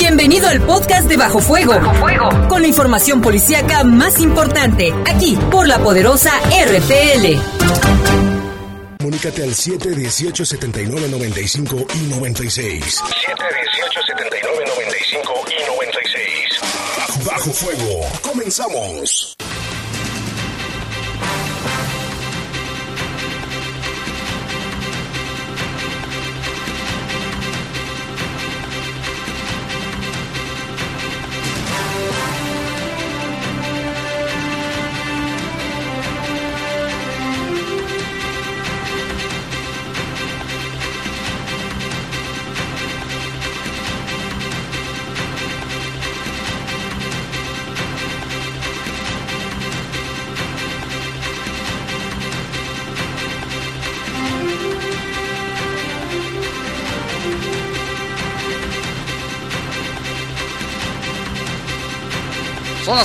Bienvenido al podcast de Bajo Fuego. Bajo Fuego. Con la información policíaca más importante, aquí por la poderosa RPL. Comunícate al 718-7995 y 96. 718-7995 y 96. Bajo Fuego. Comenzamos.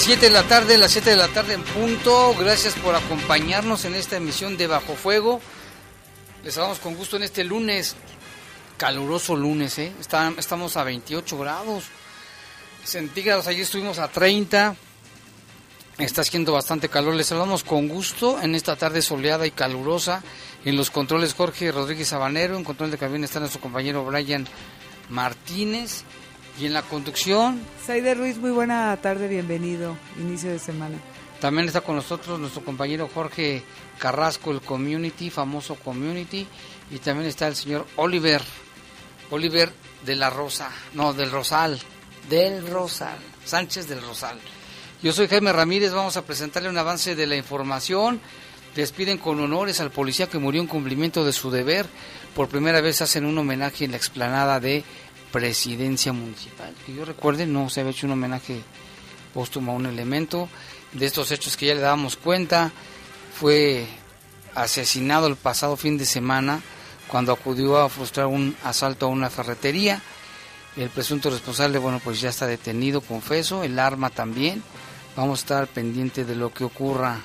7 de la tarde, las 7 de la tarde en punto. Gracias por acompañarnos en esta emisión de Bajo Fuego. Les damos con gusto en este lunes, caluroso lunes, ¿eh? estamos a 28 grados centígrados. Ayer estuvimos a 30. Está haciendo bastante calor. Les saludamos con gusto en esta tarde soleada y calurosa. En los controles Jorge Rodríguez Sabanero. En control de cabina está nuestro compañero Brian Martínez. Y en la conducción. Saide Ruiz, muy buena tarde, bienvenido, inicio de semana. También está con nosotros nuestro compañero Jorge Carrasco, el Community, famoso Community. Y también está el señor Oliver, Oliver de la Rosa, no, del Rosal, del Rosal, Sánchez del Rosal. Yo soy Jaime Ramírez, vamos a presentarle un avance de la información. Despiden con honores al policía que murió en cumplimiento de su deber. Por primera vez hacen un homenaje en la explanada de presidencia municipal. Que yo recuerde, no se había hecho un homenaje póstumo a un elemento de estos hechos que ya le dábamos cuenta. Fue asesinado el pasado fin de semana cuando acudió a frustrar un asalto a una ferretería. El presunto responsable, bueno, pues ya está detenido, confeso, el arma también. Vamos a estar pendiente de lo que ocurra.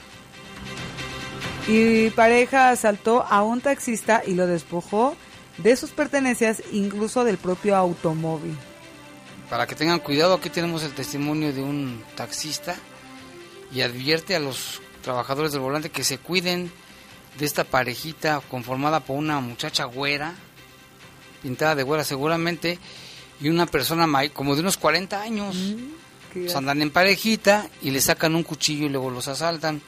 Y pareja asaltó a un taxista y lo despojó de sus pertenencias, incluso del propio automóvil. Para que tengan cuidado, aquí tenemos el testimonio de un taxista y advierte a los trabajadores del volante que se cuiden de esta parejita conformada por una muchacha güera, pintada de güera seguramente, y una persona como de unos 40 años. Mm, andan en parejita y le sacan un cuchillo y luego los asaltan.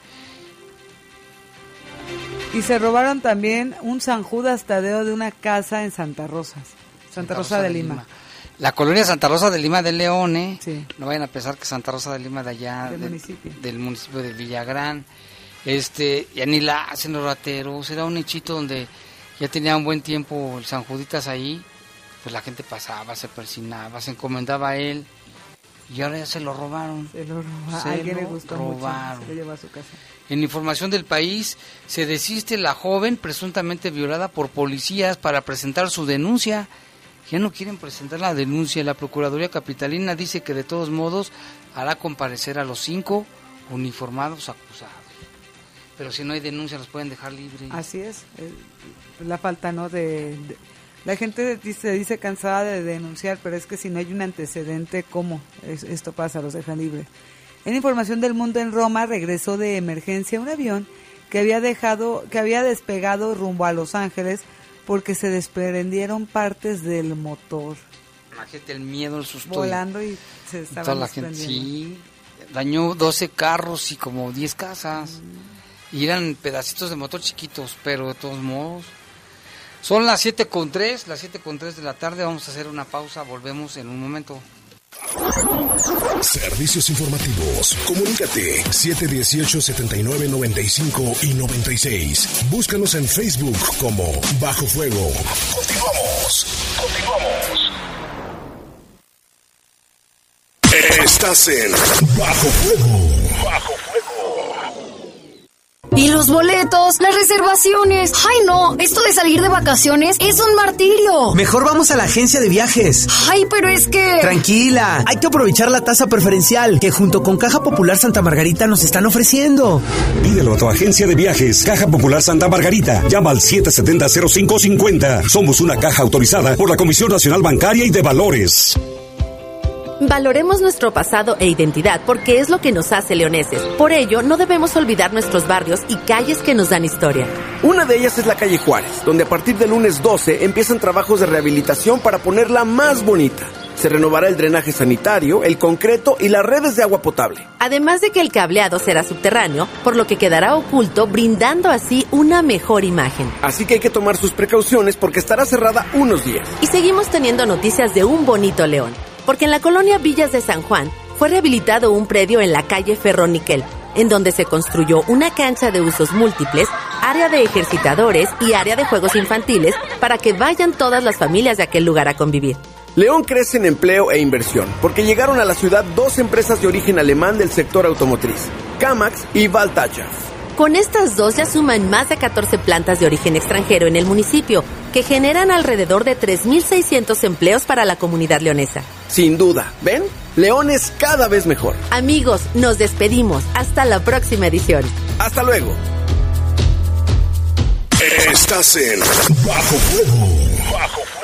Y se robaron también un San Judas Tadeo de una casa en Santa Rosa, Santa, Rosa, de, Lima. La colonia Santa Rosa de Lima de León, ¿eh? No vayan a pensar que Santa Rosa de Lima de allá, del, municipio. del municipio de Villagrán. Este, ya ni la hacen los rateros, era un hechito donde ya tenía un buen tiempo el San Juditas ahí, pues la gente pasaba, se persinaba, se encomendaba a él y ahora ya se lo robaron. Se lo robaron. le gustó robaron. Mucho, se lo llevó a su casa. En información del país, se desiste la joven presuntamente violada por policías para presentar su denuncia. Ya no quieren presentar la denuncia. La Procuraduría Capitalina dice que de todos modos hará comparecer a los cinco uniformados acusados. Pero si no hay denuncia, los pueden dejar libres. Así es. Eh, la falta, ¿no? De, la gente dice, dice cansada de denunciar, pero es que si no hay un antecedente, ¿cómo esto pasa? Los dejan libres. En información del mundo en Roma regresó de emergencia un avión que había dejado, que había despegado rumbo a Los Ángeles porque se desprendieron partes del motor. Imagínate el miedo, el susto. Volando y, se estaban toda la gente, sí, dañó 12 carros y como 10 casas. Y eran pedacitos de motor chiquitos, pero de todos modos. Son las 7 con 3, las 7 con 3 de la tarde. Vamos a hacer una pausa, volvemos en un momento. Servicios informativos. Comunícate 718-7995 y 96. Búscanos en Facebook como Bajo Fuego. Continuamos. Continuamos. Estás en Bajo Fuego. Bajo ¿Y los boletos? ¿Las reservaciones? ¡Ay, no! Esto de salir de vacaciones es un martirio. Mejor vamos a la agencia de viajes. ¡Ay, pero es que... Tranquila, hay que aprovechar la tasa preferencial que junto con Caja Popular Santa Margarita nos están ofreciendo. Pídelo a tu agencia de viajes, Caja Popular Santa Margarita. Llama al 770-0550. Somos una caja autorizada por la Comisión Nacional Bancaria y de Valores. Valoremos nuestro pasado e identidad porque es lo que nos hace leoneses. Por ello, no debemos olvidar nuestros barrios y calles que nos dan historia. Una de ellas es la calle Juárez, donde a partir del lunes 12 empiezan trabajos de rehabilitación para ponerla más bonita. Se renovará el drenaje sanitario, el concreto y las redes de agua potable. Además de que el cableado será subterráneo, por lo que quedará oculto, brindando así una mejor imagen. Así que hay que tomar sus precauciones porque estará cerrada unos días. Y seguimos teniendo noticias de un bonito león, porque en la colonia Villas de San Juan fue rehabilitado un predio en la calle Ferroniquel, en donde se construyó una cancha de usos múltiples, área de ejercitadores y área de juegos infantiles para que vayan todas las familias de aquel lugar a convivir. León crece en empleo e inversión porque llegaron a la ciudad dos empresas de origen alemán del sector automotriz, Kamax y Valtacha. Con estas dos ya suman más de 14 plantas de origen extranjero en el municipio, que generan alrededor de 3.600 empleos para la comunidad leonesa. Sin duda, ¿ven? León es cada vez mejor. Amigos, nos despedimos. Hasta la próxima edición. Hasta luego. Estás en Bajo Fuego. Bajo Fuego.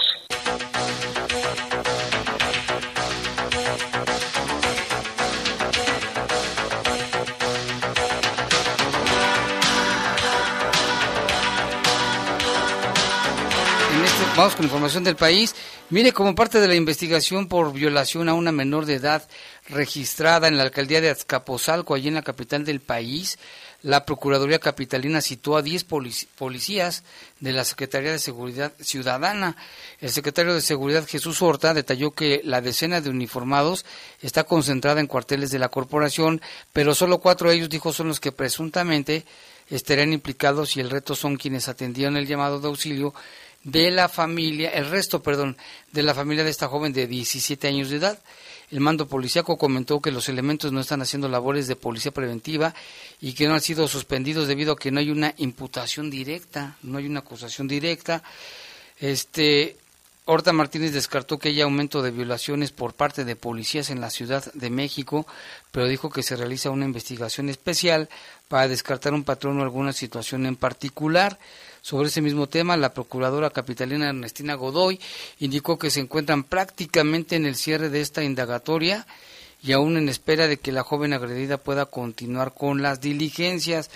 Vamos con información del país. Mire, como parte de la investigación por violación a una menor de edad registrada en la alcaldía de Azcapotzalco, allí en la capital del país, la Procuraduría Capitalina citó a 10 polic- policías de la Secretaría de Seguridad Ciudadana. El secretario de Seguridad Jesús Horta detalló que la decena de uniformados está concentrada en cuarteles de la corporación, pero solo cuatro de ellos, dijo, son los que presuntamente estarían implicados y el resto son quienes atendieron el llamado de auxilio de la familia, el resto, perdón, de la familia de esta joven de 17 años de edad. El mando policíaco comentó que los elementos no están haciendo labores de policía preventiva y que no han sido suspendidos debido a que no hay una imputación directa, no hay una acusación directa. Este Horta Martínez descartó que haya aumento de violaciones por parte de policías en la Ciudad de México, pero dijo que se realiza una investigación especial para descartar un patrón o alguna situación en particular. Sobre ese mismo tema, la procuradora capitalina Ernestina Godoy indicó que se encuentran prácticamente en el cierre de esta indagatoria y aún en espera de que la joven agredida pueda continuar con las diligencias.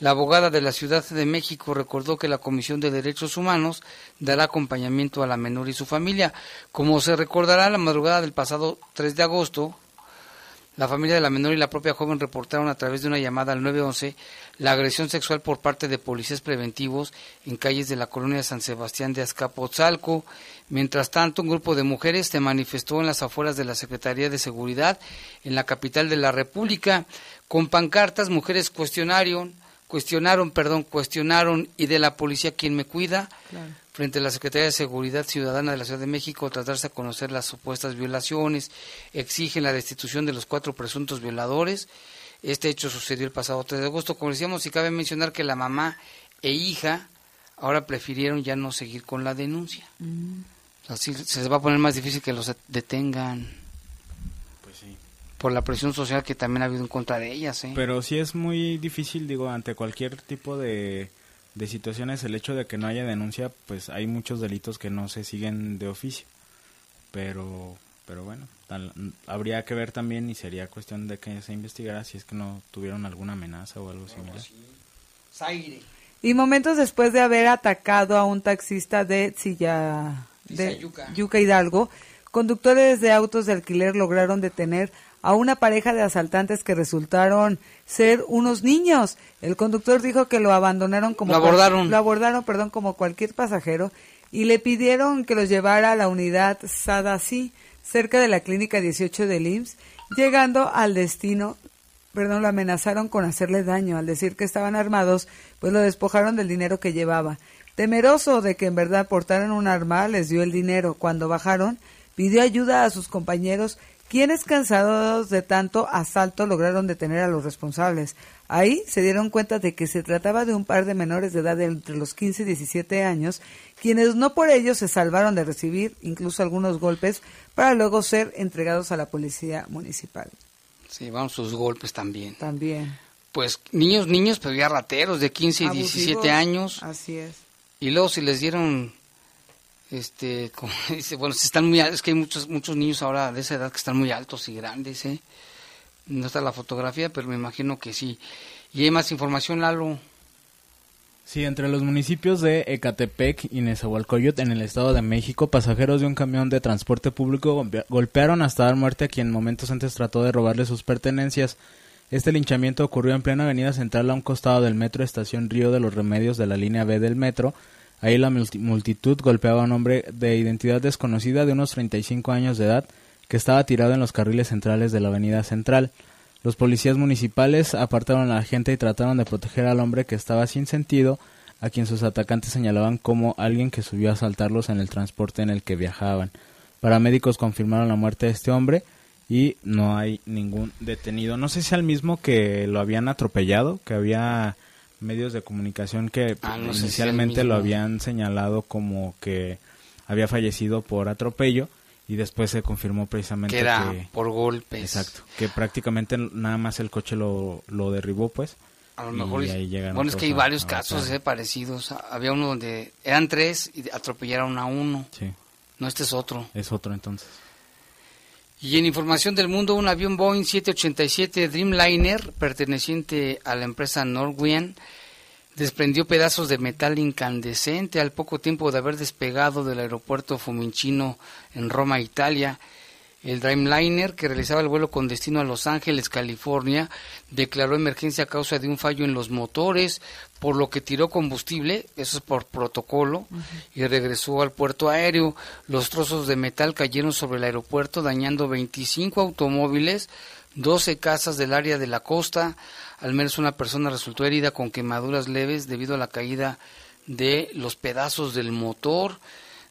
La abogada de la Ciudad de México recordó que la Comisión de Derechos Humanos dará acompañamiento a la menor y su familia. Como se recordará, la madrugada del pasado 3 de agosto, la familia de la menor y la propia joven reportaron a través de una llamada al 911 la agresión sexual por parte de policías preventivos en calles de la colonia San Sebastián de Azcapotzalco. Mientras tanto, un grupo de mujeres se manifestó en las afueras de la Secretaría de Seguridad en la capital de la República. Con pancartas, mujeres cuestionaron, cuestionaron, perdón, cuestionaron y de la policía quién me cuida frente a la Secretaría de Seguridad Ciudadana de la Ciudad de México tras darse a conocer las supuestas violaciones, exigen la destitución de los cuatro presuntos violadores. Este hecho sucedió el pasado 3 de agosto. Como decíamos, y cabe mencionar que la mamá e hija ahora prefirieron ya no seguir con la denuncia. Así se les va a poner más difícil que los detengan. Pues sí. Por la presión social que también ha habido en contra de ellas. ¿eh? Pero sí es muy difícil, digo, ante cualquier tipo de, de situaciones, el hecho de que no haya denuncia, pues hay muchos delitos que no se siguen de oficio. Pero, pero bueno, tal- habría que ver también y sería cuestión de que se investigara si es que no tuvieron alguna amenaza o algo similar. Zaire. Y momentos después de haber atacado a un taxista de Silla, de. Yuca Hidalgo, conductores de autos de alquiler lograron detener a una pareja de asaltantes que resultaron ser unos niños. El conductor dijo que lo abandonaron como Lo abordaron. lo abordaron, perdón, como cualquier pasajero y le pidieron que los llevara a la unidad Sadasi, cerca de la clínica 18 del IMSS, llegando al destino perdón, lo amenazaron con hacerle daño. Al decir que estaban armados, pues lo despojaron del dinero que llevaba. Temeroso de que en verdad portaran un arma, les dio el dinero. Cuando bajaron, pidió ayuda a sus compañeros quienes cansados de tanto asalto lograron detener a los responsables. Ahí se dieron cuenta de que se trataba de un par de menores de edad de entre los 15 y 17 años, quienes no por ello se salvaron de recibir incluso algunos golpes para luego ser entregados a la policía municipal. Sí, vamos sus golpes también. También. Pues niños, niños, pero ya rateros de 15 y Abusivos, 17 años. Así es. Y luego si les dieron, este, como dice, bueno, si están muy es que hay muchos, muchos niños ahora de esa edad que están muy altos y grandes, ¿eh? No está la fotografía, pero me imagino que sí. Y hay más información, Lalo. Sí, entre los municipios de Ecatepec y Nezahualcóyotl en el Estado de México, pasajeros de un camión de transporte público golpe- golpearon hasta dar muerte a quien momentos antes trató de robarle sus pertenencias. Este linchamiento ocurrió en plena avenida central a un costado del metro estación Río de los Remedios de la línea B del metro. Ahí la multi- multitud golpeaba a un hombre de identidad desconocida de unos 35 años de edad que estaba tirado en los carriles centrales de la avenida central. Los policías municipales apartaron a la gente y trataron de proteger al hombre que estaba sin sentido, a quien sus atacantes señalaban como alguien que subió a asaltarlos en el transporte en el que viajaban. Paramédicos confirmaron la muerte de este hombre y no hay ningún detenido. No sé si al mismo que lo habían atropellado, que había medios de comunicación que Ah, no sé si inicialmente al lo habían señalado como que había fallecido por atropello y después se confirmó precisamente Que era que- por golpes. Exacto, que prácticamente nada más el coche lo, lo derribó, pues. A lo y mejor. ahí llegan bueno, es que hay varios casos eh, parecidos. Había uno donde eran tres y atropellaron a uno. Sí, No, este es otro. es otro entonces. Y en información del mundo, un avión Boeing 787 Dreamliner, perteneciente a la empresa Norwegian, desprendió pedazos de metal incandescente al poco tiempo de haber despegado del aeropuerto Fiumicino en Roma, Italia. El Dreamliner, que realizaba el vuelo con destino a Los Ángeles, California, declaró emergencia a causa de un fallo en los motores, por lo que tiró combustible, eso es por protocolo, y regresó al puerto aéreo. Los trozos de metal cayeron sobre el aeropuerto, dañando 25 automóviles, 12 casas del área de la costa. Al menos una persona resultó herida con quemaduras leves debido a la caída de los pedazos del motor.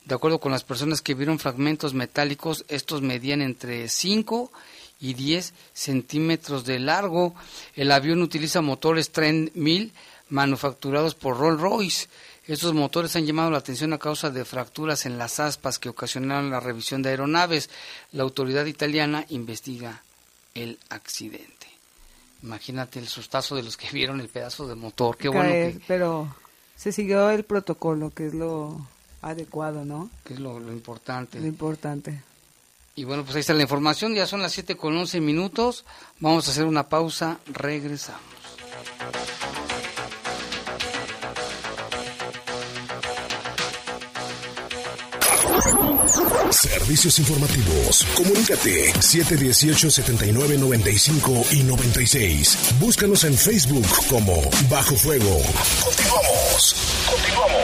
De acuerdo con las personas que vieron fragmentos metálicos, estos medían entre 5 y 10 centímetros de largo. El avión utiliza motores Trend 1000 manufacturados por Rolls Royce. Estos motores han llamado la atención a causa de fracturas en las aspas que ocasionaron la revisión de aeronaves. La autoridad italiana investiga el accidente. Imagínate el sustazo de los que vieron el pedazo de motor. Qué bueno que, Pero se siguió el protocolo, que es lo adecuado, ¿no? que es lo, lo importante. Lo importante. Y bueno, pues ahí está la información. Ya son las 7 con 11 minutos. Vamos a hacer una pausa. Regresamos. Servicios informativos. Comunícate 718-7995 y 96. Búscanos en Facebook como Bajo Fuego. Continuamos. Continuamos.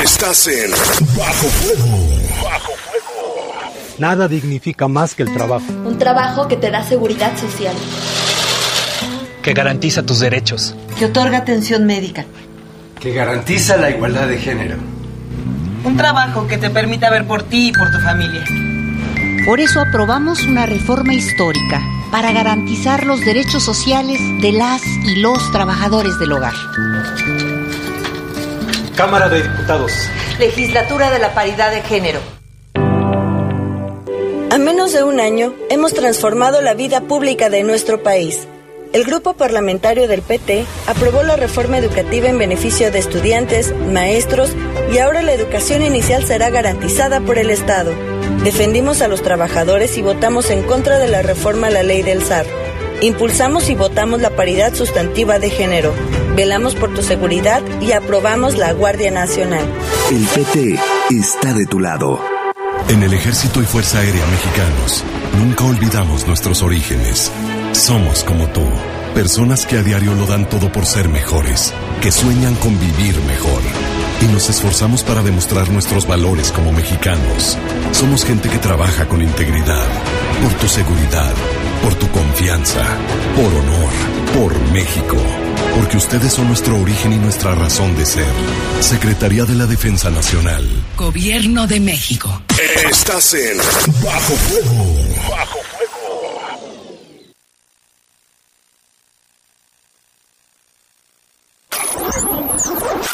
Estás en Bajo Fuego. Bajo Fuego. Nada dignifica más que el trabajo, Un trabajo que te da seguridad social. que garantiza tus derechos. que otorga atención médica. que garantiza la igualdad de género. Un trabajo que te permita ver por ti y por tu familia. Por eso aprobamos una reforma histórica para garantizar los derechos sociales de las y los trabajadores del hogar. Cámara de Diputados. Legislatura de la Paridad de Género. A menos de un año, hemos transformado la vida pública de nuestro país. El grupo parlamentario del PT aprobó la reforma educativa en beneficio de estudiantes, maestros y ahora la educación inicial será garantizada por el Estado. Defendimos a los trabajadores y votamos en contra de la reforma a la ley del SAR. Impulsamos y votamos la paridad sustantiva de género. Velamos por tu seguridad y aprobamos la Guardia Nacional. El PT está de tu lado. En el Ejército y Fuerza Aérea Mexicanos, nunca olvidamos nuestros orígenes. Somos como tú, personas que a diario lo dan todo por ser mejores, que sueñan con vivir mejor. Y nos esforzamos para demostrar nuestros valores como mexicanos. Somos gente que trabaja con integridad, por tu seguridad, por tu confianza, por honor, por México. Porque ustedes son nuestro origen y nuestra razón de ser. Secretaría de la Defensa Nacional. Gobierno de México. Estás en Bajo Fuego. Bajo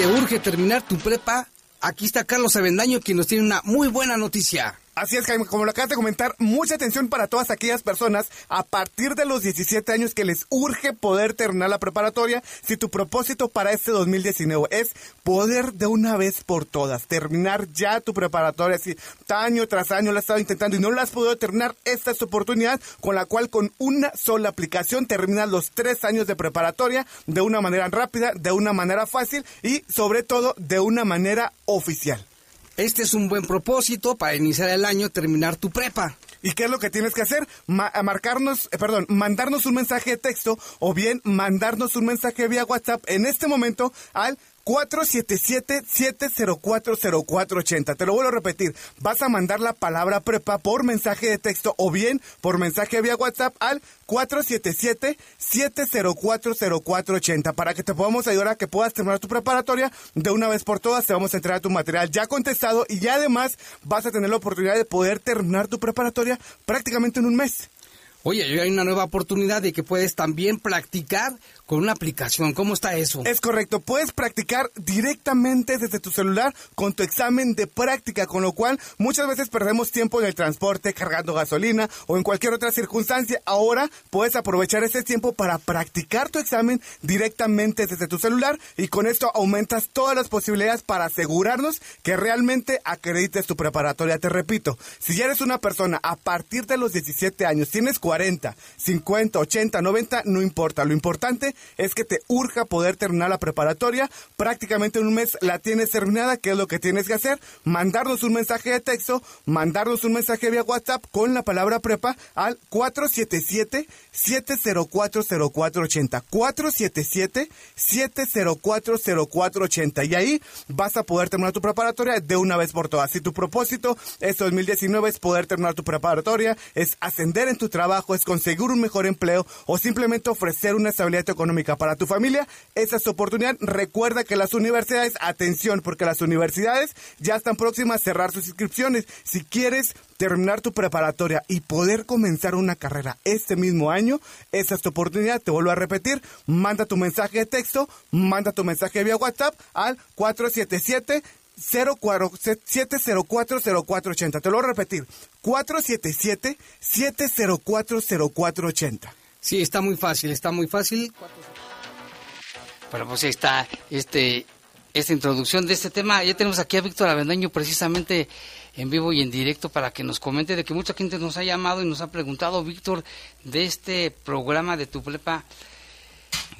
Te urge terminar tu prepa, aquí está Carlos Avendaño quien nos tiene una muy buena noticia. Así es, Jaime, como lo acabas de comentar, mucha atención para todas aquellas personas a partir de los 17 años que les urge poder terminar la preparatoria. Si tu propósito para este 2019 es poder de una vez por todas terminar ya tu preparatoria, si año tras año la has estado intentando y no la has podido terminar, esta es tu oportunidad con la cual con una sola aplicación terminas los tres años de preparatoria de una manera rápida, de una manera fácil y sobre todo de una manera oficial. Este es un buen propósito para iniciar el año, terminar tu prepa. ¿Y qué es lo que tienes que hacer? marcarnos, eh, perdón, mandarnos un mensaje de texto o bien mandarnos un mensaje vía WhatsApp en este momento al 477-7040480. Te lo vuelvo a repetir. Vas a mandar la palabra prepa por mensaje de texto o bien por mensaje vía WhatsApp al 477-7040480 para que te podamos ayudar a que puedas terminar tu preparatoria de una vez por todas. Te vamos a entregar tu material ya contestado y ya además vas a tener la oportunidad de poder terminar tu preparatoria prácticamente en un mes. Oye, hay una nueva oportunidad de que puedes también practicar con una aplicación. ¿Cómo está eso? Es correcto, puedes practicar directamente desde tu celular con tu examen de práctica, con lo cual muchas veces perdemos tiempo en el transporte, cargando gasolina o en cualquier otra circunstancia. Ahora puedes aprovechar ese tiempo para practicar tu examen directamente desde tu celular y con esto aumentas todas las posibilidades para asegurarnos que realmente acredites tu preparatoria. Te repito, si ya eres una persona a partir de los 17 años, tienes 40, 50, 80, 90, no importa. Lo importante es que te urja poder terminar la preparatoria. Prácticamente en un mes la tienes terminada. ¿Qué es lo que tienes que hacer? Mandarnos un mensaje de texto, mandarnos un mensaje vía WhatsApp con la palabra prepa al 477-7040480. 477-7040480. Y ahí vas a poder terminar tu preparatoria de una vez por todas. Si tu propósito este 2019 es poder terminar tu preparatoria, es ascender en tu trabajo, es conseguir un mejor empleo o simplemente ofrecer una estabilidad económica para tu familia, esa es tu oportunidad. Recuerda que las universidades, atención, porque las universidades ya están próximas a cerrar sus inscripciones. Si quieres terminar tu preparatoria y poder comenzar una carrera este mismo año, esa es tu oportunidad. Te vuelvo a repetir, manda tu mensaje de texto, manda tu mensaje vía WhatsApp al 477 7040480. Te lo voy a repetir. 477 7040480. Sí, está muy fácil, está muy fácil. Bueno, pues ahí está este, esta introducción de este tema. Ya tenemos aquí a Víctor Avendaño precisamente en vivo y en directo para que nos comente de que mucha gente nos ha llamado y nos ha preguntado, Víctor, de este programa de tu prepa.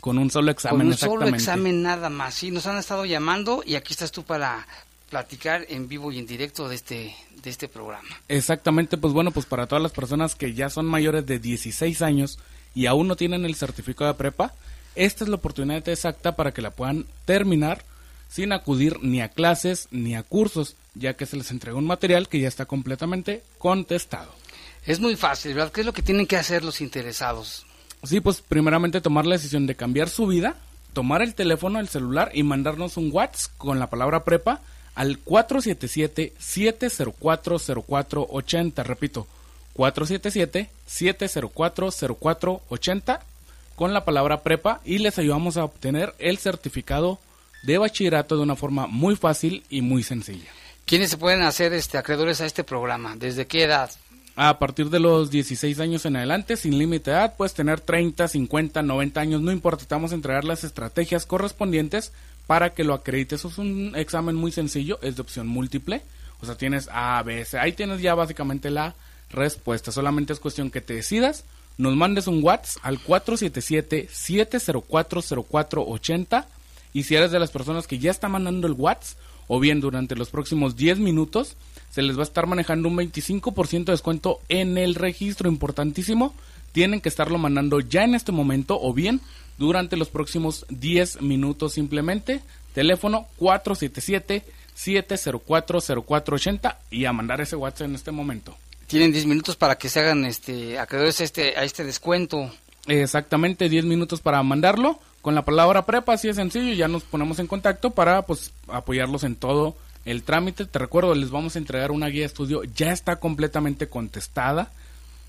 Con un solo examen, Con un solo examen nada más. Sí, nos han estado llamando y aquí estás tú para platicar en vivo y en directo de este de este programa. Exactamente, pues bueno, pues para todas las personas que ya son mayores de 16 años y aún no tienen el certificado de prepa, esta es la oportunidad exacta para que la puedan terminar sin acudir ni a clases ni a cursos, ya que se les entrega un material que ya está completamente contestado. Es muy fácil, ¿verdad? ¿Qué es lo que tienen que hacer los interesados? Sí, pues primeramente tomar la decisión de cambiar su vida, tomar el teléfono, el celular y mandarnos un WhatsApp con la palabra prepa al 477-7040480. Repito, 477-7040480 con la palabra prepa y les ayudamos a obtener el certificado de bachillerato de una forma muy fácil y muy sencilla. ¿Quiénes se pueden hacer este acreedores a este programa? ¿Desde qué edad? A partir de los 16 años en adelante, sin límite de edad, puedes tener 30, 50, 90 años, no importa, te vamos a entregar las estrategias correspondientes para que lo acredites. es un examen muy sencillo, es de opción múltiple, o sea, tienes A, B, C, ahí tienes ya básicamente la respuesta. Solamente es cuestión que te decidas, nos mandes un WhatsApp al 477-7040480 y si eres de las personas que ya está mandando el WhatsApp o bien durante los próximos 10 minutos, se les va a estar manejando un 25% de descuento en el registro, importantísimo. Tienen que estarlo mandando ya en este momento o bien durante los próximos 10 minutos simplemente. Teléfono 477-704-0480 y a mandar ese WhatsApp en este momento. Tienen 10 minutos para que se hagan este acreedores a este, a este descuento. Exactamente, 10 minutos para mandarlo. Con la palabra prepa, así es sencillo, ya nos ponemos en contacto para pues apoyarlos en todo el trámite. Te recuerdo, les vamos a entregar una guía de estudio, ya está completamente contestada,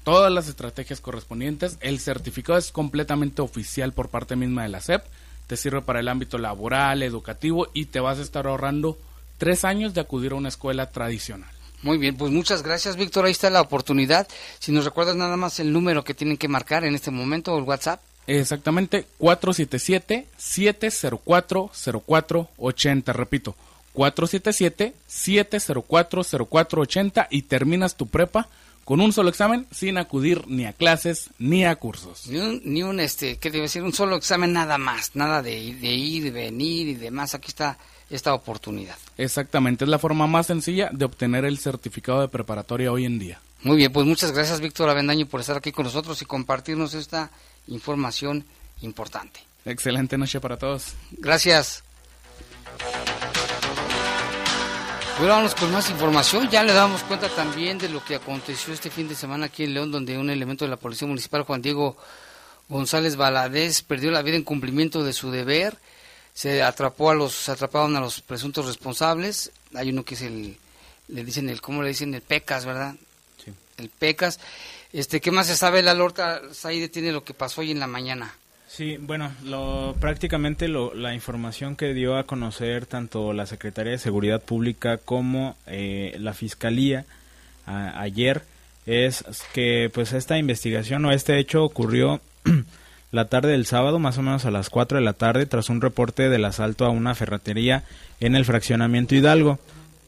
todas las estrategias correspondientes, el certificado es completamente oficial por parte misma de la SEP, te sirve para el ámbito laboral, educativo y te vas a estar ahorrando tres años de acudir a una escuela tradicional. Muy bien, pues muchas gracias, Víctor. Ahí está la oportunidad. Si nos recuerdas nada más el número que tienen que marcar en este momento, el WhatsApp. Exactamente, 477-704-0480. Repito, 477-704-0480 y terminas tu prepa con un solo examen sin acudir ni a clases ni a cursos. Ni un, ni un este, ¿qué debe decir? Un solo examen nada más, nada de, de ir, venir y demás. Aquí está esta oportunidad. Exactamente, es la forma más sencilla de obtener el certificado de preparatoria hoy en día. Muy bien, pues muchas gracias Víctor Avendaño por estar aquí con nosotros y compartirnos esta información importante. Excelente noche para todos. Gracias. Bueno, vamos con más información. Ya le damos cuenta también de lo que aconteció este fin de semana aquí en León, donde un elemento de la Policía Municipal, Juan Diego González Valadez, perdió la vida en cumplimiento de su deber. Se atrapó a los, se atraparon a los presuntos responsables. Hay uno que es el, le dicen el, ¿cómo le dicen? El PECAS, ¿verdad? Sí. El PECAS. Este, ¿qué más se sabe? La Lorta Saide tiene lo que pasó hoy en la mañana. Sí, bueno, lo, prácticamente lo, la información que dio a conocer tanto la Secretaría de Seguridad Pública como eh, la Fiscalía a, ayer es que pues esta investigación o este hecho ocurrió la tarde del sábado, más o menos a las 4 de la tarde, tras un reporte del asalto a una ferretería en el fraccionamiento Hidalgo,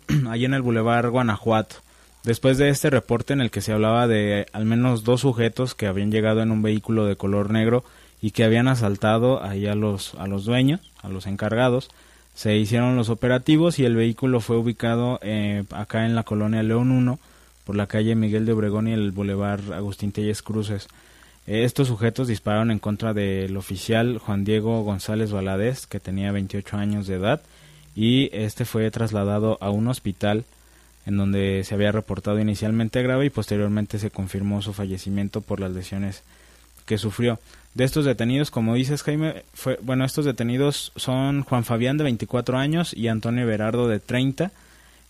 allí en el Boulevard Guanajuato. Después de este reporte en el que se hablaba de al menos dos sujetos que habían llegado en un vehículo de color negro y que habían asaltado ahí a los, a los dueños, a los encargados, se hicieron los operativos y el vehículo fue ubicado eh, acá en la colonia León 1, por la calle Miguel de Obregón y el Boulevard Agustín Telles Cruces. Estos sujetos dispararon en contra del oficial Juan Diego González Valadez, que tenía 28 años de edad, y este fue trasladado a un hospital en donde se había reportado inicialmente grave y posteriormente se confirmó su fallecimiento por las lesiones que sufrió. De estos detenidos, como dices Jaime, fue, bueno, estos detenidos son Juan Fabián de 24 años y Antonio Berardo de 30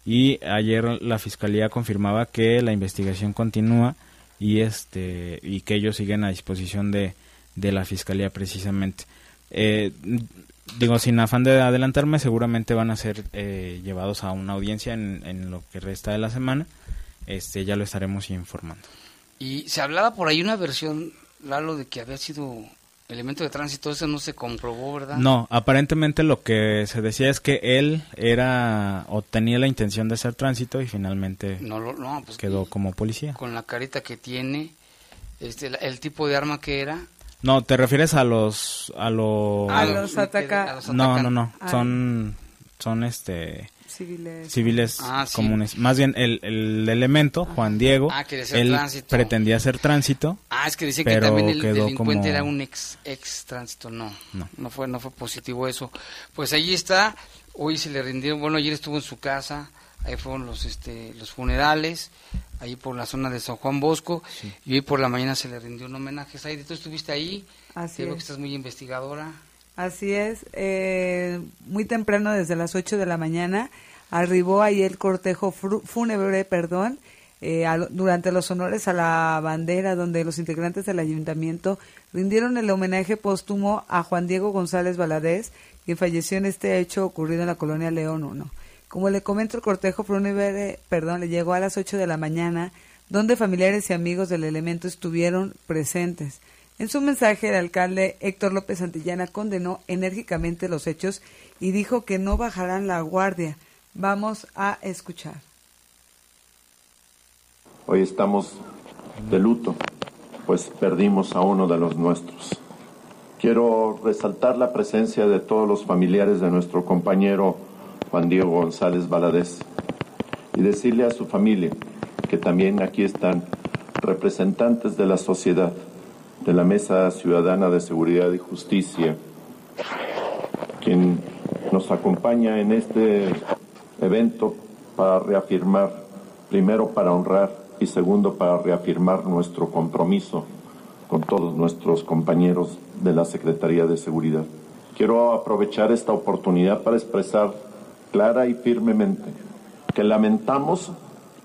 y ayer la fiscalía confirmaba que la investigación continúa y este y que ellos siguen a disposición de, de la fiscalía precisamente. Eh, digo, sin afán de adelantarme, seguramente van a ser eh, llevados a una audiencia en, en, lo que resta de la semana. Este, ya lo estaremos informando. Y se hablaba por ahí una versión, Lalo, de que había sido elemento de tránsito, eso no se comprobó, ¿verdad? No, aparentemente lo que se decía es que él era o tenía la intención de hacer tránsito y finalmente no, no, pues quedó como policía. Con la carita que tiene, este, el tipo de arma que era. No, te refieres a los a los a los, ataca... No, no, no, son son este civiles, civiles ah, comunes. Más bien el, el elemento, Juan Diego, ah, él tránsito. pretendía hacer tránsito. Ah, es que dice que también el delincuente como... era un ex, ex tránsito. No, no, no, fue, no fue positivo eso. Pues ahí está, hoy se le rindieron, bueno, ayer estuvo en su casa, ahí fueron los, este, los funerales, ahí por la zona de San Juan Bosco, sí. y hoy por la mañana se le rindió un homenaje. Saide, tú estuviste ahí, Así creo es. que estás muy investigadora. Así es, eh, muy temprano, desde las 8 de la mañana, arribó ahí el cortejo fúnebre, perdón, eh, durante los honores a la bandera, donde los integrantes del ayuntamiento rindieron el homenaje póstumo a Juan Diego González Valadez, quien falleció en este hecho ocurrido en la colonia León 1. Como le comento, el cortejo fúnebre, perdón, le llegó a las 8 de la mañana, donde familiares y amigos del elemento estuvieron presentes. En su mensaje, el alcalde Héctor López Santillana condenó enérgicamente los hechos y dijo que no bajarán la guardia. Vamos a escuchar. Hoy estamos de luto, pues perdimos a uno de los nuestros. Quiero resaltar la presencia de todos los familiares de nuestro compañero Juan Diego González Valadez, y decirle a su familia que también aquí están representantes de la sociedad, de la Mesa Ciudadana de Seguridad y Justicia, quien nos acompaña en este evento para reafirmar, primero para honrar y segundo para reafirmar nuestro compromiso con todos nuestros compañeros de la Secretaría de Seguridad. Quiero aprovechar esta oportunidad para expresar clara y firmemente que lamentamos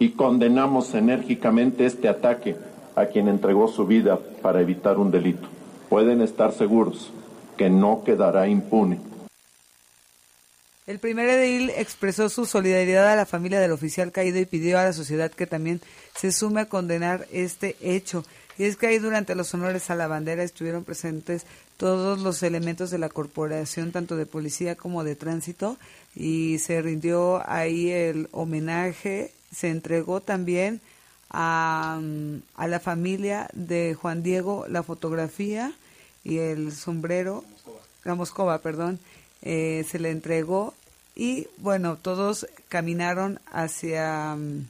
y condenamos enérgicamente este ataque a quien entregó su vida para evitar un delito. Pueden estar seguros que no quedará impune. El primer edil expresó su solidaridad a la familia del oficial caído y pidió a la sociedad que también se sume a condenar este hecho. Y es que ahí durante los honores a la bandera estuvieron presentes todos los elementos de la corporación, tanto de policía como de tránsito, y se rindió ahí el homenaje, se entregó también a, a la familia de Juan Diego la fotografía y el sombrero, la moscova, perdón, eh, se le entregó y bueno, todos caminaron hacia mm,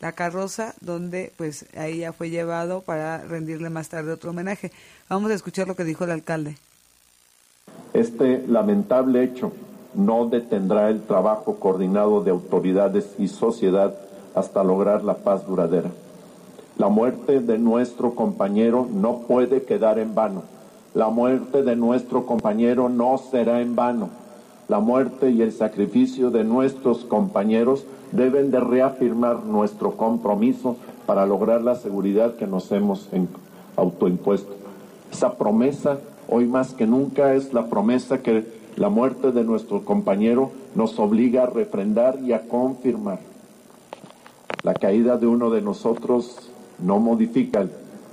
la carroza donde pues ahí ya fue llevado para rendirle más tarde otro homenaje. Vamos a escuchar lo que dijo el alcalde. Este lamentable hecho no detendrá el trabajo coordinado de autoridades y sociedad hasta lograr la paz duradera. La muerte de nuestro compañero no puede quedar en vano. La muerte de nuestro compañero no será en vano. La muerte y el sacrificio de nuestros compañeros deben de reafirmar nuestro compromiso para lograr la seguridad que nos hemos autoimpuesto. Esa promesa, hoy más que nunca, es la promesa que la muerte de nuestro compañero nos obliga a refrendar y a confirmar. La caída de uno de nosotros no modifica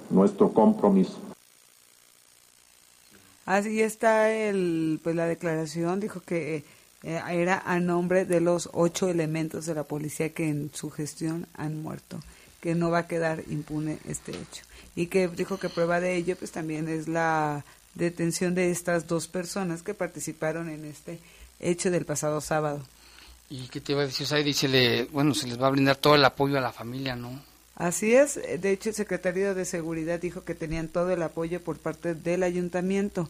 nuestro compromiso. Así está el, pues la declaración, dijo que eh, era a nombre de los ocho elementos de la policía que en su gestión han muerto, que no va a quedar impune este hecho. Y que dijo que prueba de ello pues también es la detención de estas dos personas que participaron en este hecho del pasado sábado. ¿Y qué te iba a decir, Dice, bueno, se les va a brindar todo el apoyo a la familia, ¿no? Así es, de hecho el secretario de Seguridad dijo que tenían todo el apoyo por parte del ayuntamiento.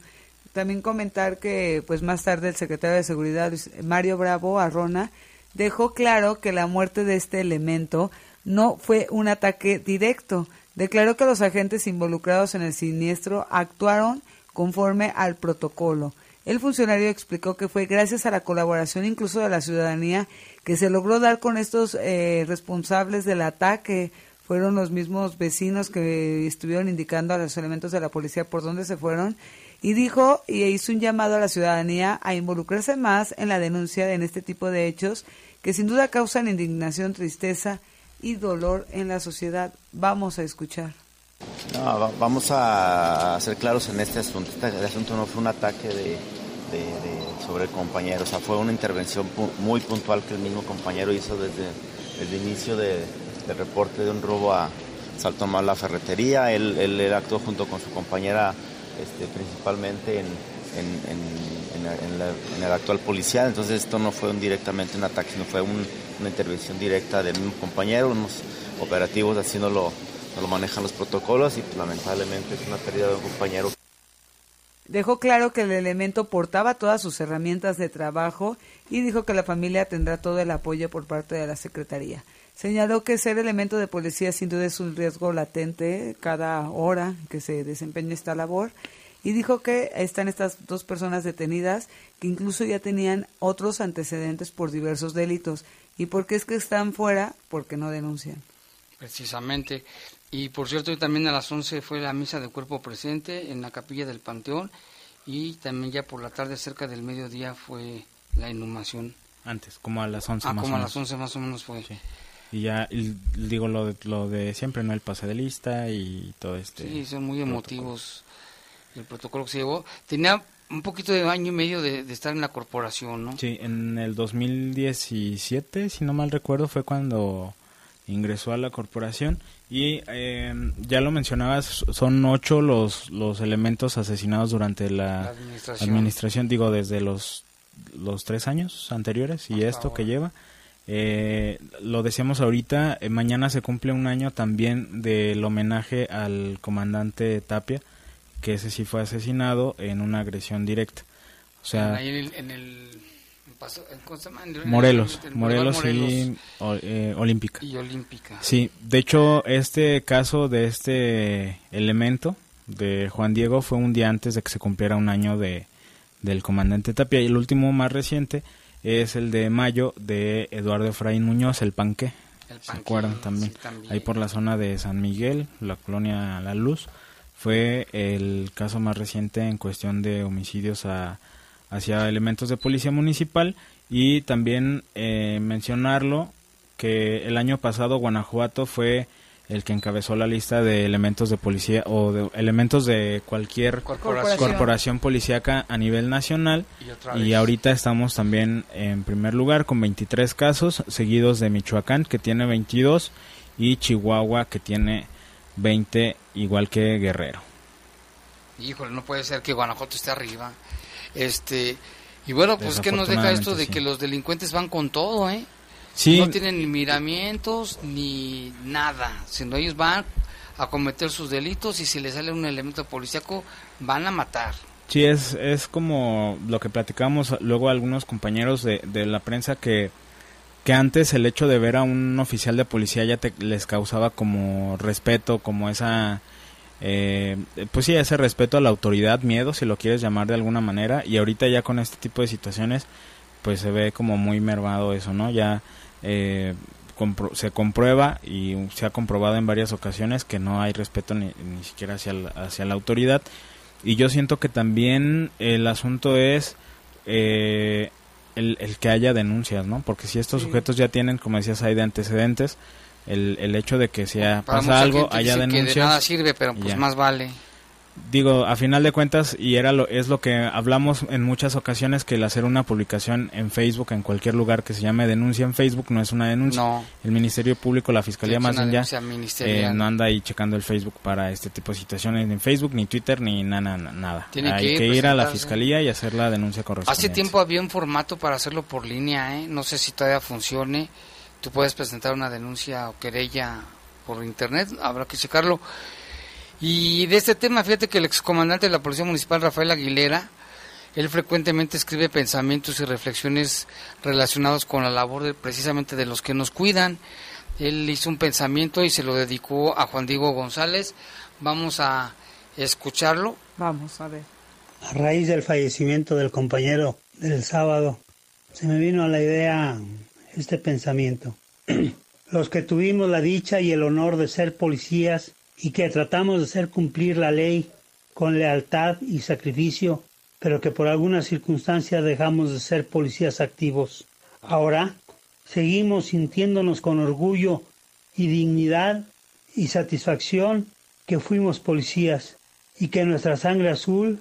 También comentar que pues más tarde el secretario de Seguridad Mario Bravo Arrona dejó claro que la muerte de este elemento no fue un ataque directo. Declaró que los agentes involucrados en el siniestro actuaron conforme al protocolo. El funcionario explicó que fue gracias a la colaboración incluso de la ciudadanía que se logró dar con estos eh, responsables del ataque. Fueron los mismos vecinos que estuvieron indicando a los elementos de la policía por dónde se fueron y dijo y hizo un llamado a la ciudadanía a involucrarse más en la denuncia en este tipo de hechos que sin duda causan indignación, tristeza y dolor en la sociedad. Vamos a escuchar. No, vamos a ser claros en este asunto. Este asunto no fue un ataque de, sobre el compañero, o sea, fue una intervención muy puntual que el mismo compañero hizo desde el inicio del reporte de un robo a Salto Mal la ferretería. Él, él, actuó junto con su compañera este, principalmente en, el actual policial, entonces esto no fue directamente un ataque, sino fue una intervención directa del mismo compañero, unos operativos haciéndolo no lo manejan los protocolos y pues, lamentablemente es una pérdida de un compañero. Dejó claro que el elemento portaba todas sus herramientas de trabajo y dijo que la familia tendrá todo el apoyo por parte de la Secretaría. Señaló que ser elemento de policía sin duda es un riesgo latente cada hora que se desempeña esta labor y dijo que están estas dos personas detenidas que incluso ya tenían otros antecedentes por diversos delitos. ¿Y por qué es que están fuera? Porque no denuncian. Precisamente. Y por cierto, también a las 11 fue la misa de cuerpo presente en la capilla del Panteón y también ya por la tarde, cerca del mediodía, fue la inhumación. Antes, como a las 11 ah, más como a las 11 más o menos fue. Y ya, digo lo de, lo de siempre, ¿no? El pase de lista y todo este. Sí, son muy emotivos el protocolo que se llevó. Tenía un poquito de año y medio de, de, estar en la corporación, ¿no? Sí, en el 2017, si no mal recuerdo, fue cuando ingresó a la corporación y eh, ya lo mencionabas, son ocho los, los elementos asesinados durante la, administración. digo, desde los los tres años anteriores y esto que lleva. Eh, lo decíamos ahorita, eh, mañana se cumple un año también del homenaje al comandante Tapia, que ese sí fue asesinado en una agresión directa. O sea, Ahí en el, en el- pasó- en- ¿cómo se llama? En el- Morelos, en el Morelos, Boulevard y o- eh, Olímpica. Y Olímpica. Sí, de hecho, este caso de este elemento de Juan Diego fue un día antes de que se cumpliera un año de del comandante Tapia y el último más reciente es el de mayo de Eduardo Efraín Muñoz, el panque. El ¿Se Panque, acuerdan también? sí, también. Ahí por la zona de San Miguel, la colonia La Luz, fue el caso más reciente en cuestión de homicidios a, hacia elementos de policía municipal y también eh, mencionarlo que el año pasado Guanajuato fue el que encabezó la lista de elementos de policía o de elementos de cualquier Corporación. corporación policíaca a nivel nacional Y y ahorita estamos también en primer lugar con 23 casos seguidos de Michoacán que tiene 22 y Chihuahua que tiene 20 igual que Guerrero. Híjole, no puede ser que Guanajuato esté arriba. Este, y bueno, pues que nos deja esto de que los delincuentes van con todo, ¿eh? Sí. No tienen ni miramientos ni nada, sino ellos van a cometer sus delitos y si les sale un elemento policíaco van a matar. Sí, es, es como lo que platicábamos luego algunos compañeros de, de la prensa que, que antes el hecho de ver a un oficial de policía ya te, les causaba como respeto, como esa, eh, pues sí, ese respeto a la autoridad, miedo, si lo quieres llamar de alguna manera, y ahorita ya con este tipo de situaciones, pues se ve como muy mermado eso, ¿no? Ya eh, compro- se comprueba y se ha comprobado en varias ocasiones que no hay respeto ni, ni siquiera hacia la, hacia la autoridad. Y yo siento que también el asunto es eh, el, el que haya denuncias, ¿no? Porque si estos Sí. sujetos ya tienen, como decías, hay de antecedentes, el, el hecho de que sea pasa algo, haya dice que denuncias. de nada sirve, pero pues ya. más vale. Digo, a final de cuentas, y era lo, es lo que hablamos en muchas ocasiones, que el hacer una publicación en Facebook, en cualquier lugar que se llame denuncia en Facebook, no es una denuncia. No. El Ministerio Público, la Fiscalía Sí, más ministerial. eh, no anda ahí checando el Facebook para este tipo de situaciones, ni Facebook, ni Twitter, ni nada, nada. Tiene Hay que que, ir, ir a la. Fiscalía y hacer la denuncia correspondiente. Hace tiempo había un formato para hacerlo por línea, ¿eh? no sé si todavía funcione. Tú puedes presentar una denuncia o querella por internet, habrá que checarlo. Y de este tema, fíjate que el excomandante de la Policía Municipal, Rafael Aguilera, él frecuentemente escribe pensamientos y reflexiones relacionados con la labor de, precisamente de los que nos cuidan. Él hizo un pensamiento y se lo dedicó a Juan Diego González. Vamos a escucharlo. Vamos a ver. A raíz del fallecimiento del compañero del sábado, se me vino a la idea este pensamiento. Los que tuvimos la dicha y el honor de ser policías y que tratamos de hacer cumplir la ley con lealtad y sacrificio, pero que por algunas circunstancias dejamos de ser policías activos. Ahora seguimos sintiéndonos con orgullo y dignidad y satisfacción que fuimos policías y que nuestra sangre azul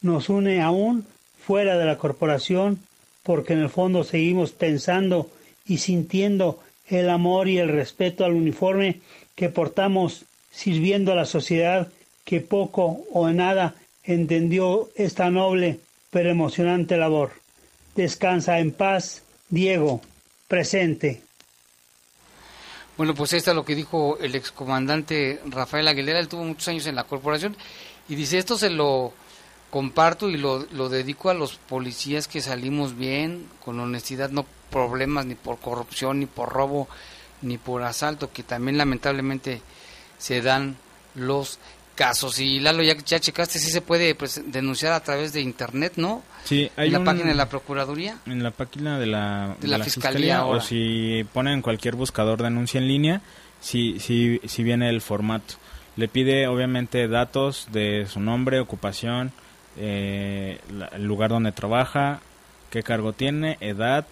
nos une aún fuera de la corporación porque en el fondo seguimos pensando y sintiendo el amor y el respeto al uniforme que portamos sirviendo a la sociedad que poco o nada entendió esta noble pero emocionante labor. Descansa en paz, Diego, presente. Bueno, pues ahí está lo que dijo el excomandante Rafael Aguilera. Él tuvo muchos años en la corporación y dice, esto se lo comparto y lo, lo dedico a los policías que salimos bien, con honestidad, no problemas ni por corrupción, ni por robo, ni por asalto, que también lamentablemente se dan los casos. Y Lalo, ya, ya checaste si se puede pues, denunciar a través de internet, ¿no? Sí, hay en la un- página de la Procuraduría. En la página de la, De la Fiscalía ahora. o si ponen cualquier buscador denuncia en línea, si, si, si viene el formato. Le pide obviamente datos de su nombre, ocupación, eh, la- el lugar donde trabaja, qué cargo tiene, edad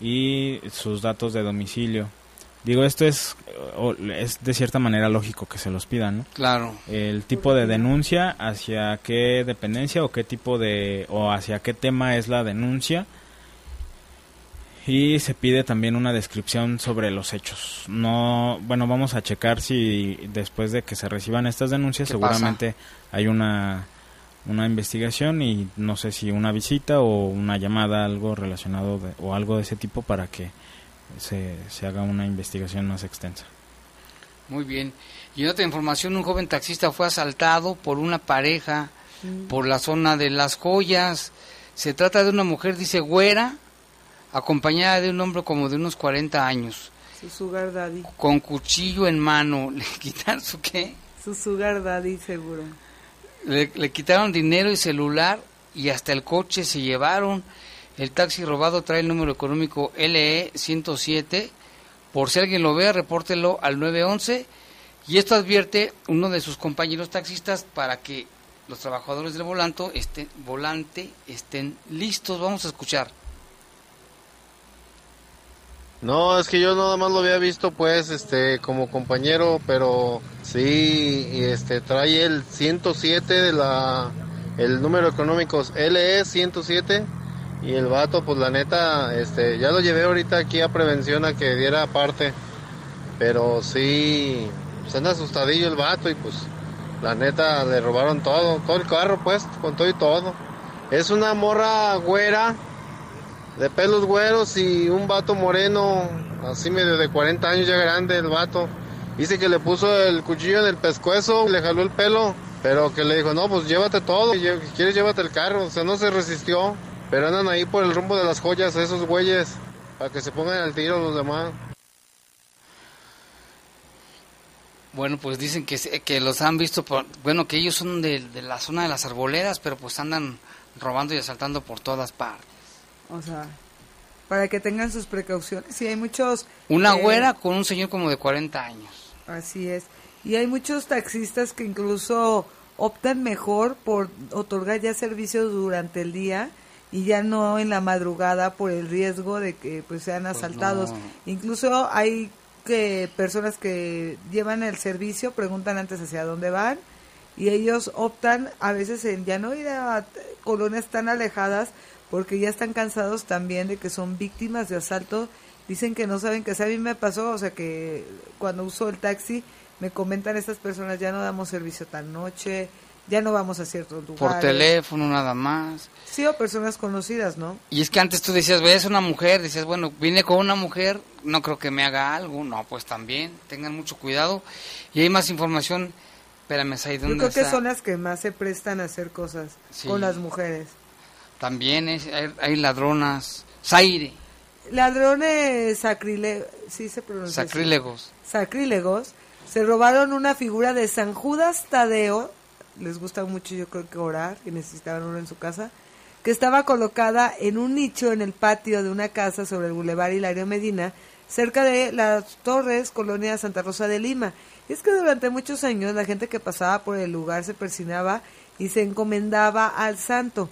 y sus datos de domicilio. Digo, esto es, es de cierta manera lógico que se los pidan, ¿no? Claro. El tipo de denuncia, hacia qué dependencia o qué tipo de, o hacia qué tema es la denuncia. Y se pide también una descripción sobre los hechos. No, bueno, vamos a checar si después de que se reciban estas denuncias, ¿Qué seguramente hay una una investigación y no sé si una visita o una llamada, algo relacionado o algo de ese tipo para que se, se haga una investigación más extensa. Muy bien. Y en otra información, un joven taxista fue asaltado por una pareja mm. por la zona de Las Joyas. Se trata de una mujer, dice, güera, acompañada de un hombre como de unos 40 años. Su sugar daddy. Con cuchillo en mano. ¿Le quitaron su qué? Su sugar daddy, seguro. Le, le quitaron dinero y celular y hasta el coche se llevaron. El taxi robado trae el número económico LE 107 por si alguien lo ve, repórtelo al 911 y esto advierte uno de sus compañeros taxistas para que los trabajadores del volante estén, volante estén listos. Vamos a escuchar. No, es que yo nada más lo había visto pues este como compañero, pero sí, este trae el 107 de la el número económico LE 107 y el vato, pues la neta, este, ya lo llevé ahorita aquí a prevención a que diera parte. Pero sí, se pues, anda asustadillo el vato y pues la neta le robaron todo, todo el carro pues, con todo y todo. Es una morra güera, de pelos güeros y un vato moreno, así medio de 40 años ya grande el vato. Dice que le puso el cuchillo en el pescuezo, le jaló el pelo, pero que le dijo, no, pues llévate todo, si quieres llévate el carro, o sea, no se resistió. Pero andan ahí por el rumbo de las joyas, esos güeyes, para que se pongan al tiro los demás. Bueno, pues dicen que, que los han visto, por, bueno, que ellos son de, la zona de las arboledas, pero pues andan robando y asaltando por todas partes. O sea, para que tengan sus precauciones. Sí, hay muchos... Una eh, güera con un señor como de 40 años. Así es. Y hay muchos taxistas que incluso optan mejor por otorgar ya servicios durante el día y ya no en la madrugada por el riesgo de que pues sean pues asaltados. Incluso hay que personas que llevan el servicio preguntan antes hacia dónde van y ellos optan a veces en ya no ir a colonias tan alejadas porque ya están cansados también de que son víctimas de asalto. Dicen que no saben que a mí me pasó, o sea que cuando uso el taxi me comentan estas personas ya no damos servicio tan noche, ya no vamos a ciertos lugares. Por teléfono nada más. Sí, o personas conocidas, ¿no? Y es que antes tú decías, ves una mujer, decías, bueno, vine con una mujer, no creo que me haga algo. No, pues también, tengan mucho cuidado. Y hay más información, espérame, ahí ¿dónde Yo creo que son las que más se prestan a hacer cosas con las mujeres. También es, hay, ladronas, Zaire. Ladrones sacrílegos, sí se pronuncia Sacrílegos. Sacrílegos. Se robaron una figura de San Judas Tadeo, les gusta mucho yo creo que orar y necesitaban uno en su casa, que estaba colocada en un nicho en el patio de una casa sobre el Boulevard Hilario Medina, cerca de las Torres, colonia Santa Rosa de Lima. es que durante muchos años la gente que pasaba por el lugar se persinaba y se encomendaba al santo.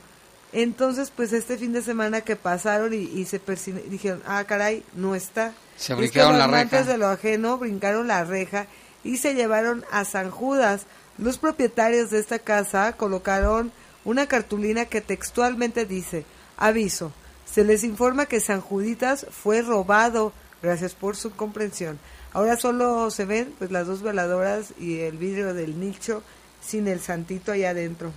Entonces, pues este fin de semana que pasaron y, se dijeron, ah, caray, no está. Se brincaron la reja. de lo ajeno brincaron la reja y se llevaron a San Judas. Los propietarios de esta casa colocaron una cartulina que textualmente dice, aviso, se les informa que San Juditas fue robado, gracias por su comprensión. Ahora solo se ven pues las dos veladoras y el vidrio del nicho sin el santito allá adentro.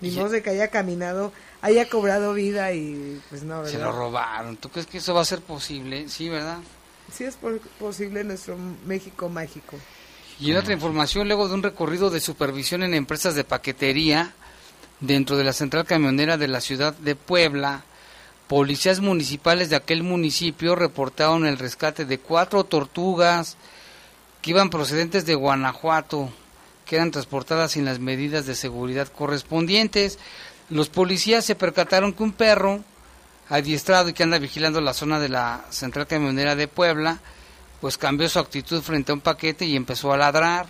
Ni modo de que haya caminado, haya cobrado vida y pues no, ¿verdad? Se lo robaron. ¿Tú crees que eso va a ser posible? Sí, ¿verdad? Sí es posible en nuestro México mágico. Y en otra información, luego de un recorrido de supervisión en empresas de paquetería dentro de la central camionera de la ciudad de Puebla, policías municipales de aquel municipio reportaron el rescate de cuatro tortugas que iban procedentes de Guanajuato, que eran transportadas sin las medidas de seguridad correspondientes. Los policías se percataron que un perro adiestrado y que anda vigilando la zona de la central camionera de Puebla, pues cambió su actitud frente a un paquete y empezó a ladrar.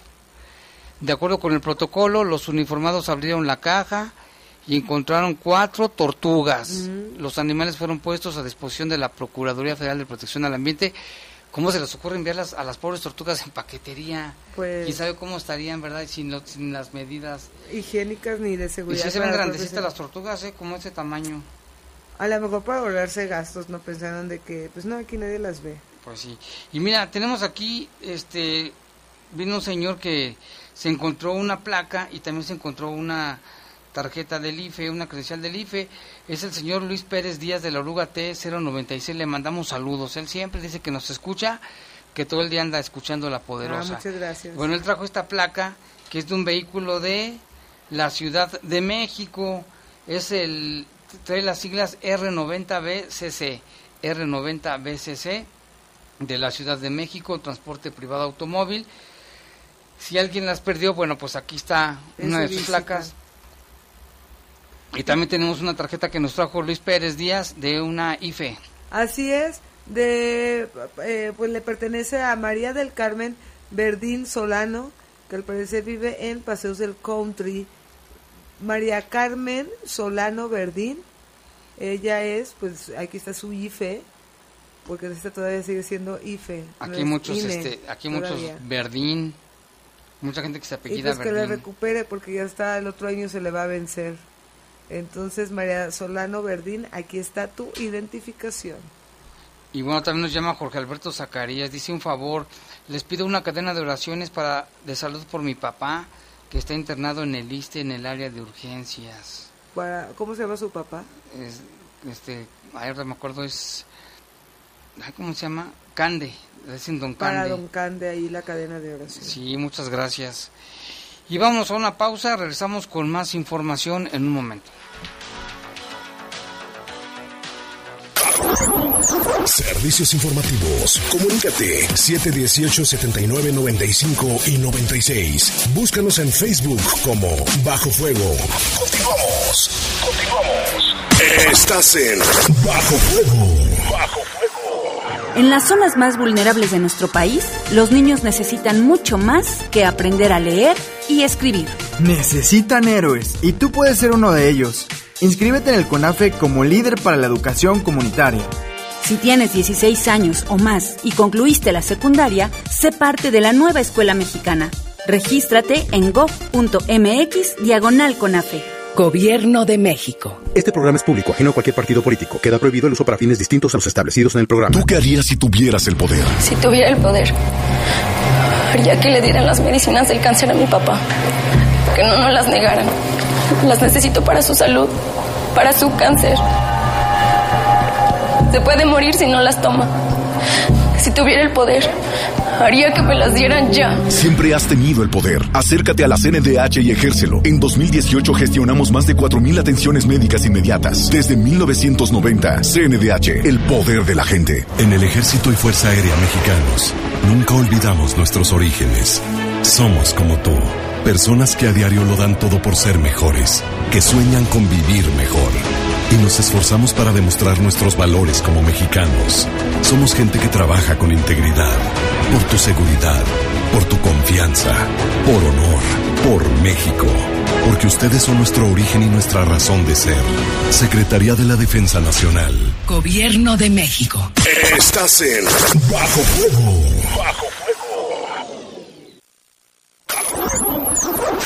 De acuerdo con el protocolo, los uniformados abrieron la caja y encontraron cuatro tortugas. Los animales fueron puestos a disposición de la Procuraduría Federal de Protección al Ambiente. ¿Cómo se les ocurre enviarlas a las pobres tortugas en paquetería? Pues, ¿Quién sabe cómo estarían, verdad? Sin, sin las medidas higiénicas ni de seguridad. Y si se ven grandecitas las tortugas, ¿eh? Como ese tamaño. A lo mejor para ahorrarse gastos, no pensaron de que, pues no, aquí nadie las ve. Pues sí. Y mira, tenemos aquí, este, vino un señor que se encontró una placa y también se encontró una tarjeta del IFE, una credencial del IFE, es el señor Luis Pérez Díaz de la Oruga T096. Le mandamos saludos. Él siempre dice que nos escucha, que todo el día anda escuchando La Poderosa. Ah, muchas gracias. Bueno, él trajo esta placa, que es de un vehículo de la Ciudad de México. Es el, trae las siglas R90BCC, R90BCC de la Ciudad de México, transporte privado automóvil. Si alguien las perdió, bueno, pues aquí está una de sus placas. Y también tenemos una tarjeta que nos trajo Luis Pérez Díaz de una IFE. Así es, de eh, pues le pertenece a María del Carmen Verdín Solano, que al parecer vive en Paseos del Country. María Carmen Solano Verdín, ella es, pues aquí está su IFE, porque esta todavía sigue siendo IFE. Aquí muchos, este, aquí muchos Verdín, mucha gente que se apellida y pues que le recupere porque ya está, el otro año se le va a vencer. Entonces, María Solano Verdín, aquí está tu identificación. Y bueno, también nos llama Jorge Alberto Zacarías, dice un favor, les pido una cadena de oraciones para de salud por mi papá, que está internado en el ISTE en el área de urgencias. Para, ¿Cómo se llama su papá? Es, este, ahora me acuerdo, es, ¿cómo se llama? Cande, es en Don Cande. Para Don Cande, ahí la cadena de oración. Sí, muchas gracias. Y vamos a una pausa, regresamos con más información en un momento. Servicios informativos. Comunícate 718-7995 y 96. Búscanos en Facebook como Bajo Fuego. Continuamos. Continuamos. Estás en Bajo Fuego. En las zonas más vulnerables de nuestro país, los niños necesitan mucho más que aprender a leer y escribir. Necesitan héroes y tú puedes ser uno de ellos. Inscríbete en el CONAFE como líder para la educación comunitaria. Si tienes 16 años o más y concluiste la secundaria, sé parte de la nueva escuela mexicana. Regístrate en gov.mx diagonal CONAFE. Gobierno de México. Este programa es público, ajeno a cualquier partido político. Queda prohibido el uso para fines distintos a los establecidos en el programa. ¿Tú qué harías si tuvieras el poder? Si tuviera el poder, haría que le dieran las medicinas del cáncer a mi papá. Que no nos las negaran. Las necesito para su salud, para su cáncer. Se puede morir si no las toma. Si tuviera el poder, haría que me las dieran ya. Siempre has tenido el poder. Acércate a la CNDH y ejércelo. En 2018 gestionamos más de 4.000 atenciones médicas inmediatas. Desde 1990, CNDH, el poder de la gente. En el Ejército y Fuerza Aérea Mexicanos, nunca olvidamos nuestros orígenes. Somos como tú, personas que a diario lo dan todo por ser mejores, que sueñan con vivir mejor. Y nos esforzamos para demostrar nuestros valores como mexicanos. Somos gente que trabaja con integridad, por tu seguridad, por tu confianza, por honor, por México. Porque ustedes son nuestro origen y nuestra razón de ser. Secretaría de la Defensa Nacional. Gobierno de México. Estás en Bajo Fuego. Bajo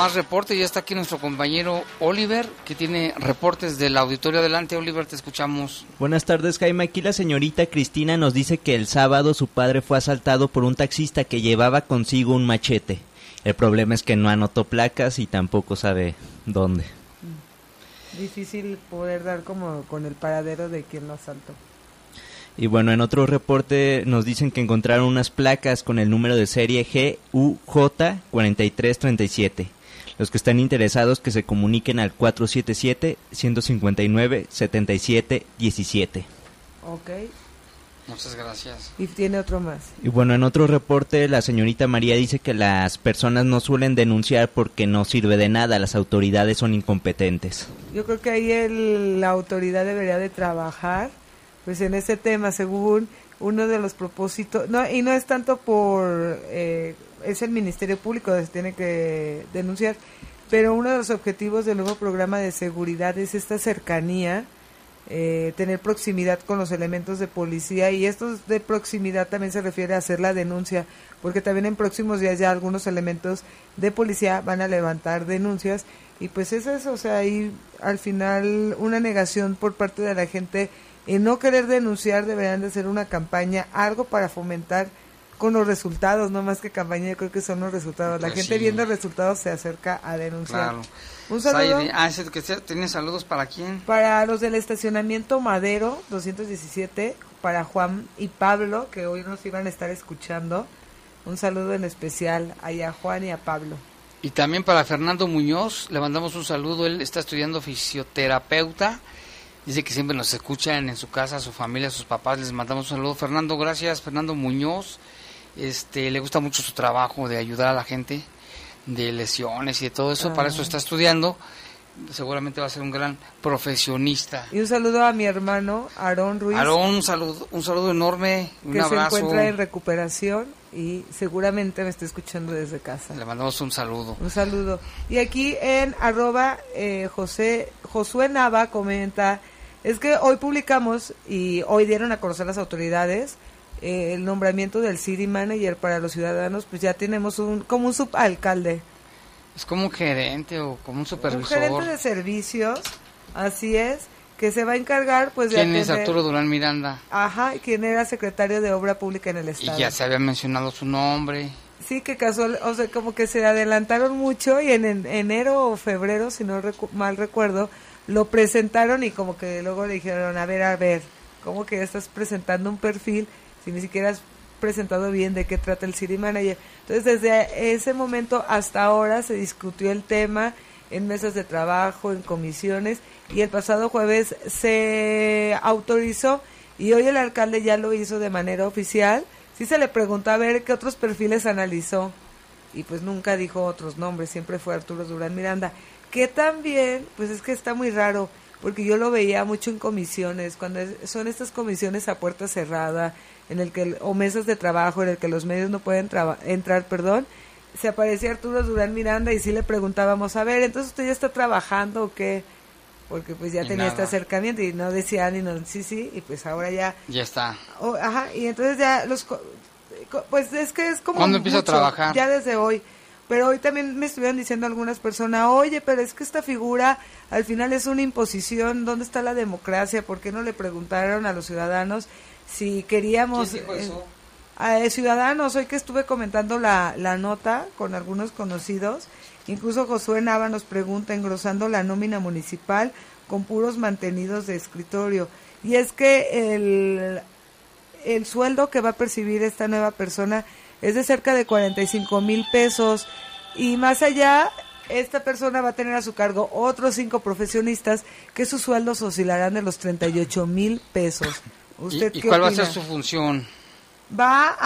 Más reportes. Ya está aquí nuestro compañero Oliver, que tiene reportes del auditorio. Adelante, Oliver, te escuchamos. Buenas tardes, Jaime. Aquí la señorita Cristina nos dice que el sábado su padre fue asaltado por un taxista que llevaba consigo un machete. El problema es que no anotó placas y tampoco sabe dónde. Difícil poder dar como con el paradero de quien lo asaltó. Y bueno, en otro reporte nos dicen que encontraron unas placas con el número de serie GUJ4337. Los que están interesados que se comuniquen al 477-159-7717. Ok. Muchas gracias. Y tiene otro más. Y bueno, en otro reporte la señorita María dice que las personas no suelen denunciar porque no sirve de nada, las autoridades son incompetentes. Yo creo que ahí el, la autoridad debería de trabajar pues en ese tema según uno de los propósitos no y no es tanto por eh, es el ministerio público que se tiene que denunciar. Pero uno de los objetivos del nuevo programa de seguridad es esta cercanía eh, tener proximidad con los elementos de policía y esto de proximidad también se refiere a hacer la denuncia, porque también en próximos días ya algunos elementos de policía van a levantar denuncias y pues es eso, o sea, hay al final una negación por parte de la gente en no querer denunciar, deberían de hacer una campaña, algo para fomentar con los resultados, no más que campaña, yo creo que son los resultados. La Pues gente sí. viendo resultados se acerca a denunciar. Claro. Un saludo Saidi, Ah, que ¿tiene saludos para quién? para los del estacionamiento Madero 217, para Juan y Pablo, que hoy nos iban a estar escuchando. Un saludo en especial ahí a Juan y a Pablo. Y también para Fernando Muñoz, le mandamos un saludo. Él está estudiando fisioterapeuta. Dice que siempre nos escuchan en su casa, su familia, sus papás. Les mandamos un saludo. Fernando, gracias. Fernando Muñoz. Este, le gusta mucho su trabajo de ayudar a la gente de lesiones y de todo eso. Ah. Para eso está estudiando. Seguramente va a ser un gran profesionista. Y un saludo a mi hermano Aarón Ruiz. Aarón, un saludo, un saludo enorme, un que abrazo. se encuentra en recuperación y seguramente me está escuchando desde casa. Le mandamos un saludo. Un saludo. Y aquí en arroba eh, José, Josué Nava comenta, es que hoy publicamos y hoy dieron a conocer las autoridades eh, el nombramiento del city manager para los ciudadanos, pues ya tenemos un como un subalcalde, Es como un gerente o como un un supervisor. gerente de servicios, así es, que se va a encargar pues de ¿Quién es Arturo Durán Miranda? Ajá, quien era secretario de Obra Pública en el Y Estado. ya se había mencionado su nombre. Sí, que casual, o sea, como que se adelantaron mucho y en, en- enero o febrero, si no recu- mal recuerdo, lo presentaron y como que luego le dijeron, a ver, a ver, como que estás presentando un perfil si ni siquiera has presentado bien de qué trata el City Manager. Entonces, desde ese momento hasta ahora se discutió el tema en mesas de trabajo, en comisiones, y el pasado jueves se autorizó y hoy el alcalde ya lo hizo de manera oficial. Sí se le preguntó a ver qué otros perfiles analizó y pues nunca dijo otros nombres, siempre fue Arturo Durán Miranda, que también, pues es que está muy raro, porque yo lo veía mucho en comisiones, cuando son estas comisiones a puerta cerrada, en el que o mesas de trabajo en el que los medios no pueden traba- entrar, perdón, se aparecía Arturo Durán Miranda y sí le preguntábamos, a ver, entonces usted ya está trabajando o qué? Porque pues ya Y tenía este acercamiento y no decía ni no, sí, sí, y pues ahora ya Ya está. Oh, ajá, y entonces ya los... Pues es que es como... ¿Cuándo empieza a mucho, trabajar? Ya desde hoy. Pero hoy también me estuvieron diciendo algunas personas, oye, pero es que esta figura al final es una imposición, ¿dónde está la democracia? ¿Por qué no le preguntaron a los ciudadanos si queríamos... ¿Quién dijo eh, eso? a, eh, ciudadanos, hoy que estuve comentando la, la nota con algunos conocidos, incluso Josué Nava nos pregunta, engrosando la nómina municipal con puros mantenidos de escritorio. Y es que el, el sueldo que va a percibir esta nueva persona es de cerca de 45 mil pesos. Y más allá, esta persona va a tener a su cargo otros cinco profesionistas que sus sueldos oscilarán de los 38 mil pesos. ¿Usted ¿Y, y qué cuál va a ser su función? Va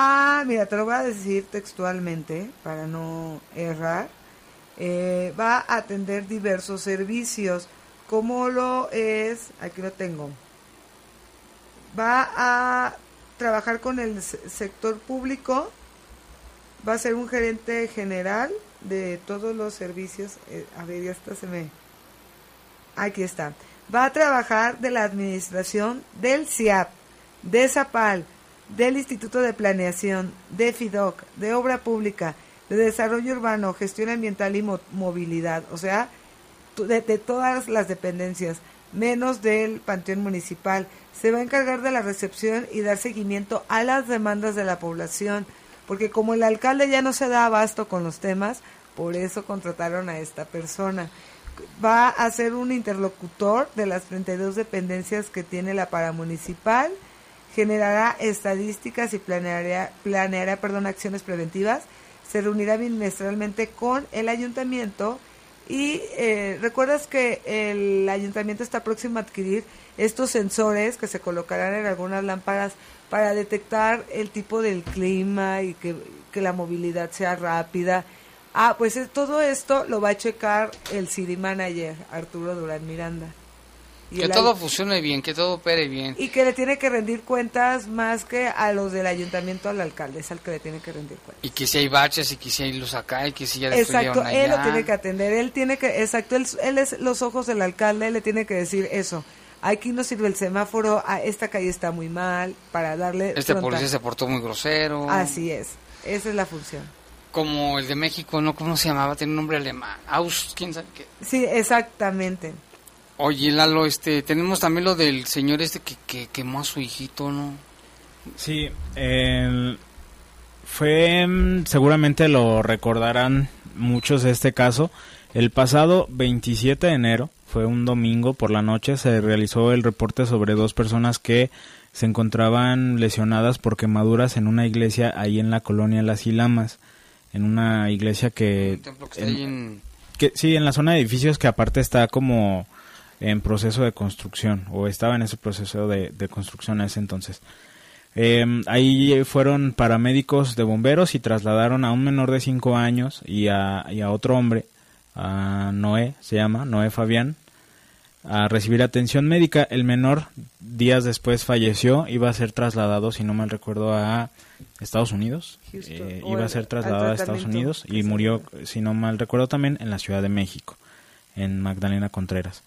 a, mira, te lo voy a decir textualmente para no errar. Eh, va a atender diversos servicios, como lo es, aquí lo tengo. Va a trabajar con el se- sector público, va a ser un gerente general de todos los servicios. eh, a ver, ya está, se me. Aquí está. Va a trabajar de la administración del CIAP, de Zapal, del Instituto de Planeación, de FIDOC, de Obra Pública, de Desarrollo Urbano, Gestión Ambiental y Mo- Movilidad, o sea, de, de todas las dependencias, menos del Panteón Municipal. Se va a encargar de la recepción y dar seguimiento a las demandas de la población, porque como el alcalde ya no se da abasto con los temas, por eso contrataron a esta persona. Va a ser un interlocutor de las 32 dependencias que tiene la paramunicipal, generará estadísticas y planeará, planeará perdón, acciones preventivas, se reunirá bimestralmente con el ayuntamiento y eh, recuerdas que el ayuntamiento está próximo a adquirir estos sensores que se colocarán en algunas lámparas para detectar el tipo del clima y que, que la movilidad sea rápida. Ah, pues eh, todo esto lo va a checar el CD Manager, Arturo Durán Miranda. Y Que todo funcione bien, que todo opere bien. y que le tiene que rendir cuentas más que a los del ayuntamiento, al alcalde, es al que le tiene que rendir cuentas. Y que si hay baches y que si hay luz acá y que si ya Exacto, destruyeron él lo allá. tiene que atender, él tiene que, exacto, él, él es los ojos del alcalde, él le tiene que decir eso. aquí no sirve el semáforo, ah, esta calle está muy mal, para darle... Este frontal. policía se portó muy grosero. Así es, esa es la función. Como el de México, ¿no? ¿Cómo se llamaba? Tiene un nombre alemán. Aus, quién sabe qué. Sí, exactamente. Oye, Lalo, este, tenemos también lo del señor este que, que quemó a su hijito, ¿no? Sí, fue, mm, seguramente lo recordarán muchos este caso. El pasado 27 de enero, fue un domingo por la noche, se realizó el reporte sobre dos personas que se encontraban lesionadas por quemaduras en una iglesia ahí en la colonia Las Ilamas, en una iglesia que... Un templo que está ahí en... que sí, en la zona de edificios que aparte está como en proceso de construcción, o estaba en ese proceso de, de construcción a ese entonces. Eh, ahí fueron paramédicos de bomberos y trasladaron a un menor de 5 años y a, y a otro hombre, a Noé, se llama, Noé Fabián, a recibir atención médica. El menor días después falleció, iba a ser trasladado, si no mal recuerdo, a Estados Unidos. Houston, Eh, iba a ser trasladado a Estados Unidos y murió, si no mal recuerdo, también en la Ciudad de México, en Magdalena Contreras.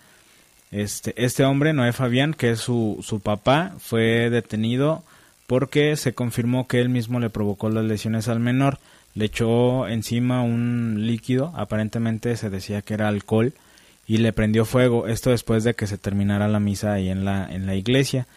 Este, este hombre, Noé Fabián, que es su, su papá, fue detenido porque se confirmó que él mismo le provocó las lesiones al menor. Le echó encima un líquido, aparentemente se decía que era alcohol, y le prendió fuego. Esto después de que se terminara la misa ahí en la, en la iglesia.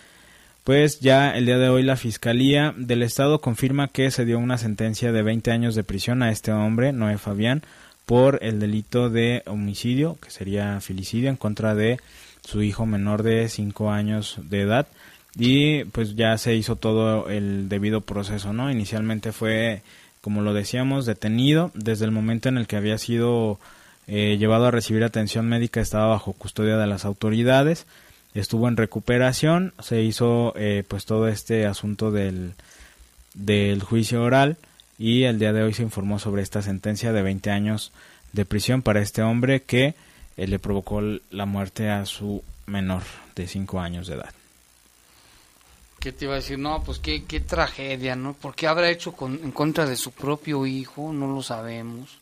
Pues ya el día de hoy la Fiscalía del Estado confirma que se dio una sentencia de 20 años de prisión a este hombre, Noé Fabián, por el delito de homicidio, que sería filicidio, en contra de su hijo menor de 5 años de edad. Y pues ya se hizo todo el debido proceso, ¿no? Inicialmente fue, como lo decíamos, detenido. Desde el momento en el que había sido eh, llevado a recibir atención médica, estaba bajo custodia de las autoridades. Estuvo en recuperación, se hizo eh, pues todo este asunto del, del juicio oral y el día de hoy se informó sobre esta sentencia de 20 años de prisión para este hombre que eh, le provocó la muerte a su menor de 5 años de edad. ¿Qué te iba a decir? No, pues qué, qué tragedia, ¿no? ¿Por qué habrá hecho con, en contra de su propio hijo? No lo sabemos.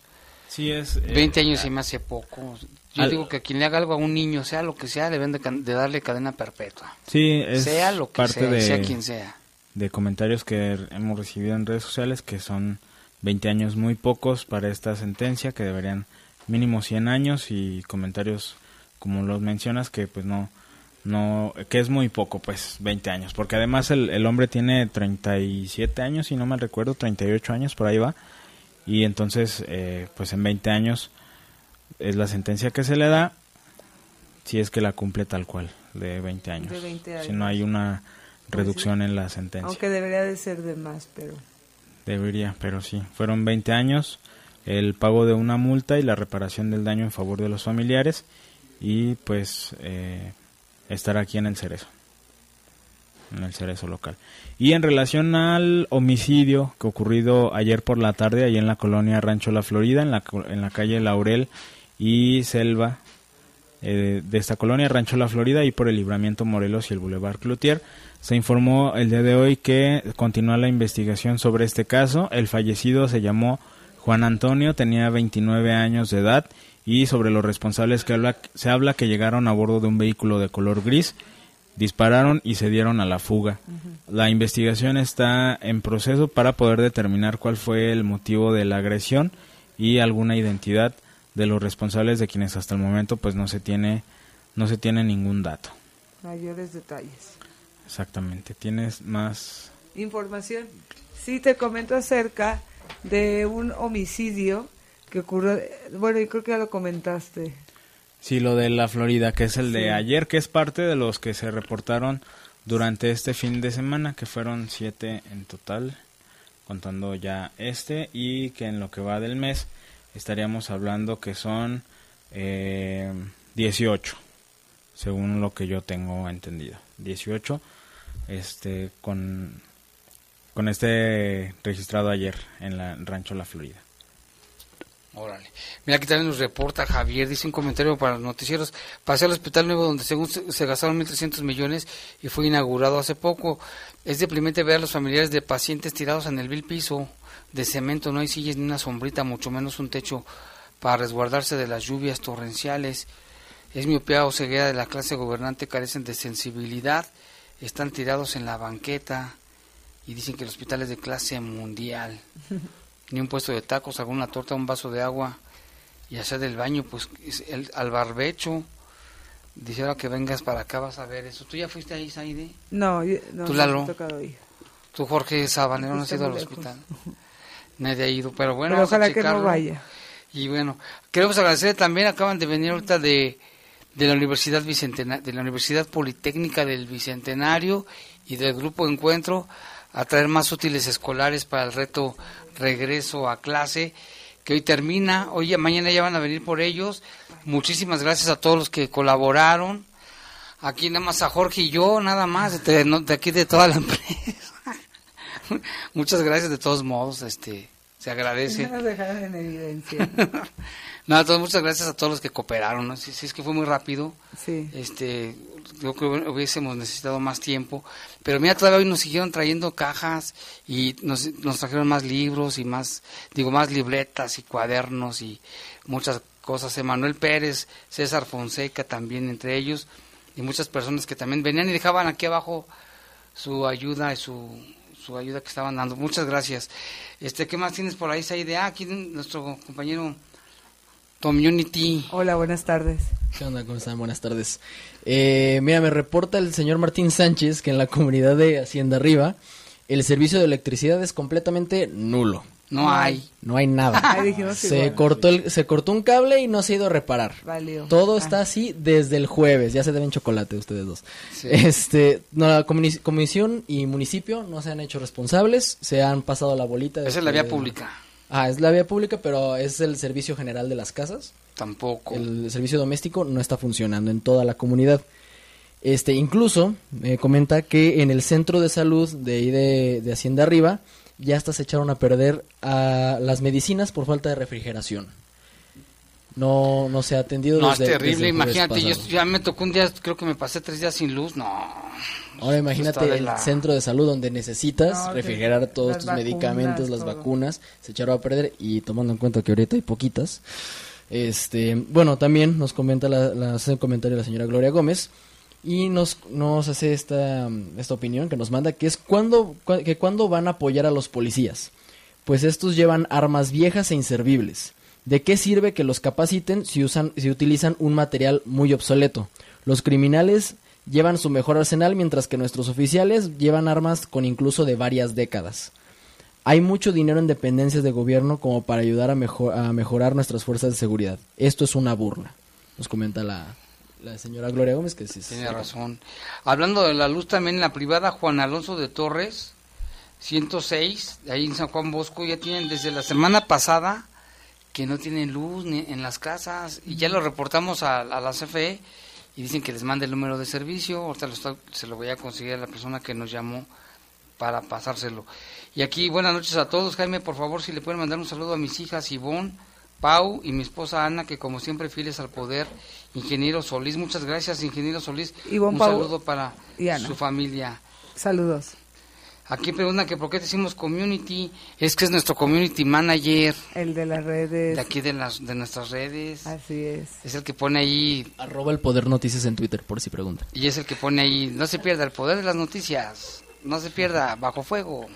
Sí, es... eh, 20 años se me hace poco. Yo al- digo que a quien le haga algo a un niño, sea lo que sea, deben de darle cadena perpetua. Sí, es sea lo que parte sea, de, sea quien sea. De comentarios que hemos recibido en redes sociales que son 20 años muy pocos para esta sentencia, que deberían mínimo 100 años y comentarios como los mencionas que pues no no que es muy poco pues 20 años. Porque además el, el hombre tiene 37 años si no mal recuerdo 38 años por ahí va. Y entonces eh, pues en 20 años es la sentencia que se le da si es que la cumple tal cual de 20 años, De 20 si no hay una reducción en la sentencia Aunque debería de ser de más, pero... Debería, pero sí. Fueron 20 años, el pago de una multa y la reparación del daño en favor de los familiares y pues eh, estar aquí en el Cerezo, en el Cerezo local. Y en relación al homicidio que ocurrido ayer por la tarde, ahí en la colonia Rancho La Florida, en la, en la calle Laurel y Selva, eh, de esta colonia Rancho La Florida y por el Libramiento Morelos y el Boulevard Cloutier. Se informó el día de hoy que continúa la investigación sobre este caso. El fallecido se llamó Juan Antonio, tenía 29 años de edad y sobre los responsables que habla, se habla que llegaron a bordo de un vehículo de color gris, dispararon y se dieron a la fuga. La investigación está en proceso para poder determinar cuál fue el motivo de la agresión y alguna identidad de los responsables de quienes hasta el momento pues no se tiene no se tiene ningún dato. Mayores detalles. Exactamente. ¿Tienes más Información. Sí, te comento acerca de un homicidio que ocurrió, bueno, yo creo que ya lo comentaste. Sí, lo de la Florida, que es el de Sí. ayer, que es parte de los que se reportaron durante este fin de semana, que fueron siete en total, contando ya este, y que en lo que va del mes estaríamos hablando que son eh, 18, según lo que yo tengo entendido. 18, este, con, con este registrado ayer en la Rancho La Florida. Órale. Mira, aquí también nos reporta Javier, dice un comentario para los noticieros. Pasé al Hospital Nuevo donde según se, se gastaron 1.300 millones y fue inaugurado hace poco. Es deprimente ver a los familiares de pacientes tirados en el vil piso de cemento. No hay sillas ni una sombrita, mucho menos un techo para resguardarse de las lluvias torrenciales. es miopía o ceguera de la clase gobernante, carecen de sensibilidad, están tirados en la banqueta y dicen que el hospital es de clase mundial. Ni un puesto de tacos, alguna torta, un vaso de agua y hacer del baño, pues el, al barbecho. Dice ahora que vengas para acá vas a ver eso. ¿Tú ya fuiste ahí, Saide? No, no, ¿Tú, Lalo? ¿Tú, Jorge Sabanero, no has ido al hospital? Nadie ha ido, pero bueno, pero ojalá que no vaya. Y bueno, queremos agradecer también, acaban de venir ahorita de, de la Universidad Bicentenario, de la Universidad Politécnica del Bicentenario y del Grupo Encuentro a traer más útiles escolares para el reto regreso a clase que hoy termina, hoy mañana ya van a venir por ellos. Muchísimas gracias a todos los que colaboraron. Aquí nada más a Jorge y yo, nada más, de, de aquí de toda la empresa. Muchas gracias de todos modos, este se agradece. No en evidencia. no, entonces, muchas gracias a todos los que cooperaron, ¿no? Si, es que fue muy rápido. Sí. Este, yo creo que hubiésemos necesitado más tiempo. Pero mira, todavía hoy nos siguieron trayendo cajas y nos, nos trajeron más libros y más, digo, más libretas y cuadernos y muchas cosas. Emanuel Pérez, César Fonseca también entre ellos y muchas personas que también venían y dejaban aquí abajo su ayuda y su su ayuda que estaban dando. Muchas gracias. Este, ¿qué más tienes por ahí, esa idea? Aquí nuestro compañero Community. Hola, buenas tardes. ¿Qué onda? ¿Cómo están? Buenas tardes. Eh, mira, me reporta el señor Martín Sánchez que en la comunidad de Hacienda Arriba el servicio de electricidad es completamente nulo. No hay. No hay nada. se cortó el, se cortó un cable y no se ha ido a reparar. Todo ah. está así desde el jueves. Ya se deben chocolate ustedes dos. Este, no, la comisión y municipio no se han hecho responsables. Se han pasado la bolita. Esa es la vía pública. Ah, es la vía pública, pero es el servicio general de las casas. Tampoco. El servicio doméstico no está funcionando en toda la comunidad. Este, incluso me comenta que en el centro de salud de de, de Hacienda Arriba ya hasta se echaron a perder a las medicinas por falta de refrigeración. No, no se ha atendido. No, es terrible, imagínate, yo ya me tocó un día, creo que me pasé tres días sin luz, no. Ahora imagínate el centro de salud donde necesitas refrigerar todos tus medicamentos, las vacunas, se echaron a perder y tomando en cuenta que ahorita hay poquitas. Este, bueno, también nos comenta la, la hace un comentario la señora Gloria Gómez y nos, nos hace esta, esta opinión que nos manda, que es cuando, que cuando van a apoyar a los policías. Pues estos llevan armas viejas e inservibles. ¿De qué sirve que los capaciten si, usan, si utilizan un material muy obsoleto? Los criminales llevan su mejor arsenal mientras que nuestros oficiales llevan armas con incluso de varias décadas. Hay mucho dinero en dependencias de gobierno como para ayudar a, mejor, a mejorar nuestras fuerzas de seguridad. Esto es una burla, nos comenta la, la señora Gloria Gómez, que sí. Tiene razón. Hablando de la luz también en la privada, Juan Alonso de Torres, 106, ahí en San Juan Bosco, ya tienen desde la semana pasada que no tienen luz ni en las casas y ya lo reportamos a, la CFE y dicen que les mande el número de servicio, ahorita se lo voy a conseguir a la persona que nos llamó para pasárselo. Y aquí buenas noches a todos, Jaime, por favor si le pueden mandar un saludo a mis hijas Ivonne, Pau y mi esposa Ana, que como siempre fieles al poder, ingeniero Solís, muchas gracias ingeniero Solís, un saludo para su familia. Saludos. Aquí preguntan que por qué decimos community, es que es nuestro community manager. El de las redes. De aquí de, las, de nuestras redes. Así es. Es el que pone ahí... Arroba el poder noticias en Twitter, por si preguntan. Y es el que pone ahí, no se pierda el poder de las noticias, no se pierda bajo fuego.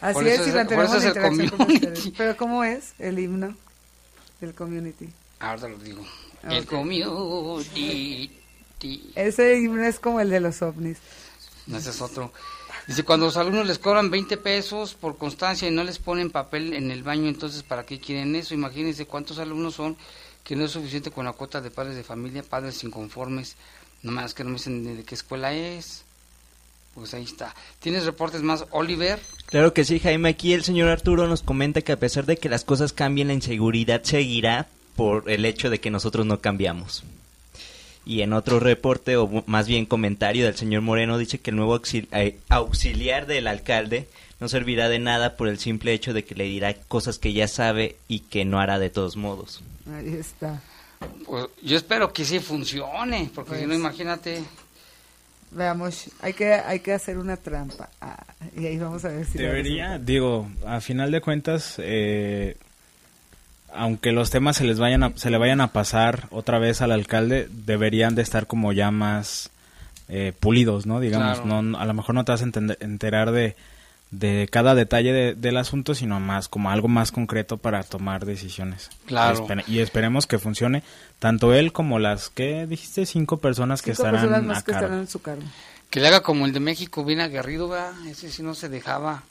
Así es, y mantenemos la interacción Pero ¿cómo es el himno? del community. Ahora lo digo. El community. Ese es como el de los ovnis. No, ese es otro. Dice, cuando los alumnos les cobran 20 pesos por constancia y no les ponen papel en el baño, entonces ¿para qué quieren eso? Imagínense cuántos alumnos son que no es suficiente con la cuota de padres de familia, padres inconformes, nomás que no me dicen de qué escuela es. Pues ahí está. ¿Tienes reportes más, Oliver? Claro que sí, Jaime. Aquí el señor Arturo nos comenta que a pesar de que las cosas cambien, la inseguridad seguirá por el hecho de que nosotros no cambiamos. Y en otro reporte, o más bien comentario del señor Moreno, dice que el nuevo eh, auxiliar del alcalde no servirá de nada por el simple hecho de que le dirá cosas que ya sabe y que no hará de todos modos. Ahí está. Pues yo espero que sí funcione, porque si no, pues imagínate. Veamos, hay que, hay que hacer una trampa. Ah, y ahí vamos a ver si... Debería, digo, a final de cuentas, eh, aunque los temas se les vayan a, se le vayan a pasar otra vez al alcalde, deberían de estar como ya más eh, pulidos, ¿no? Digamos, no, a lo mejor no te vas a enterar de, de cada detalle del asunto, sino más como algo más concreto para tomar decisiones. Claro. Y, esperemos que funcione tanto él como las que dijiste cinco personas que estarán a cargo. en su cargo. Que le haga como el de México, bien aguerrido, ¿verdad? Ese sí no se dejaba.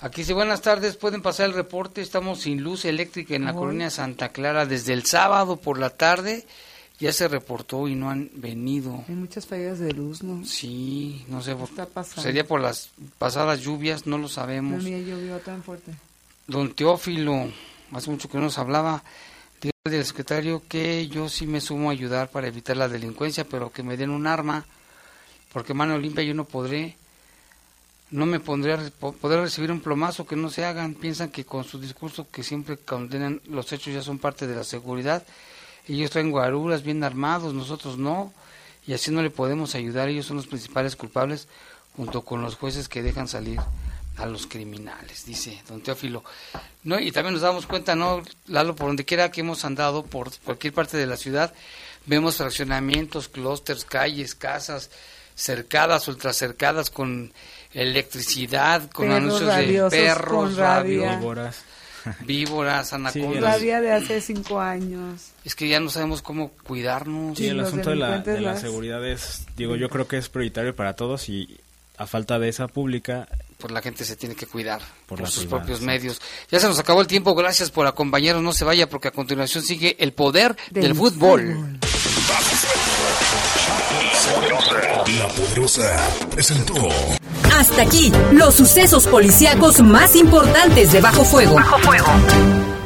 Aquí dice, buenas tardes, pueden pasar el reporte, estamos sin luz eléctrica en la colonia Santa Clara desde el sábado por la tarde, ya se reportó y no han venido. Hay muchas fallas de luz, ¿no? Sí, no sé, sería por las pasadas lluvias, no lo sabemos. No, llovió tan fuerte. Don Teófilo, hace mucho que no nos hablaba, dijo del secretario que yo sí me sumo a ayudar para evitar la delincuencia, pero que me den un arma, porque mano limpia yo no podré no me pondría a poder recibir un plomazo que no se hagan. Piensan que con su discurso que siempre condenan los hechos ya son parte de la seguridad. Ellos traen guaruras bien armados, nosotros no. Y así no le podemos ayudar. Ellos son los principales culpables junto con los jueces que dejan salir a los criminales, dice don Teófilo. No, y también nos damos cuenta, ¿no, Lalo? Por donde quiera que hemos andado, por cualquier parte de la ciudad, vemos fraccionamientos, clústeres, calles, casas cercadas, ultracercadas con electricidad, con anuncios de perros, víboras, víboras, anacondas. Rabia de hace cinco años. Es que ya no sabemos cómo cuidarnos. Sí, el asunto de la, de la seguridad es, digo, yo creo que es prioritario para todos y a falta de esa pública pues la gente se tiene que cuidar por, sus propios medios. Ya se nos acabó el tiempo, gracias por acompañarnos, no se vaya porque a continuación sigue el poder del, fútbol. La Poderosa presentó. Hasta aquí, los sucesos policíacos más importantes de Bajo Fuego. Bajo Fuego.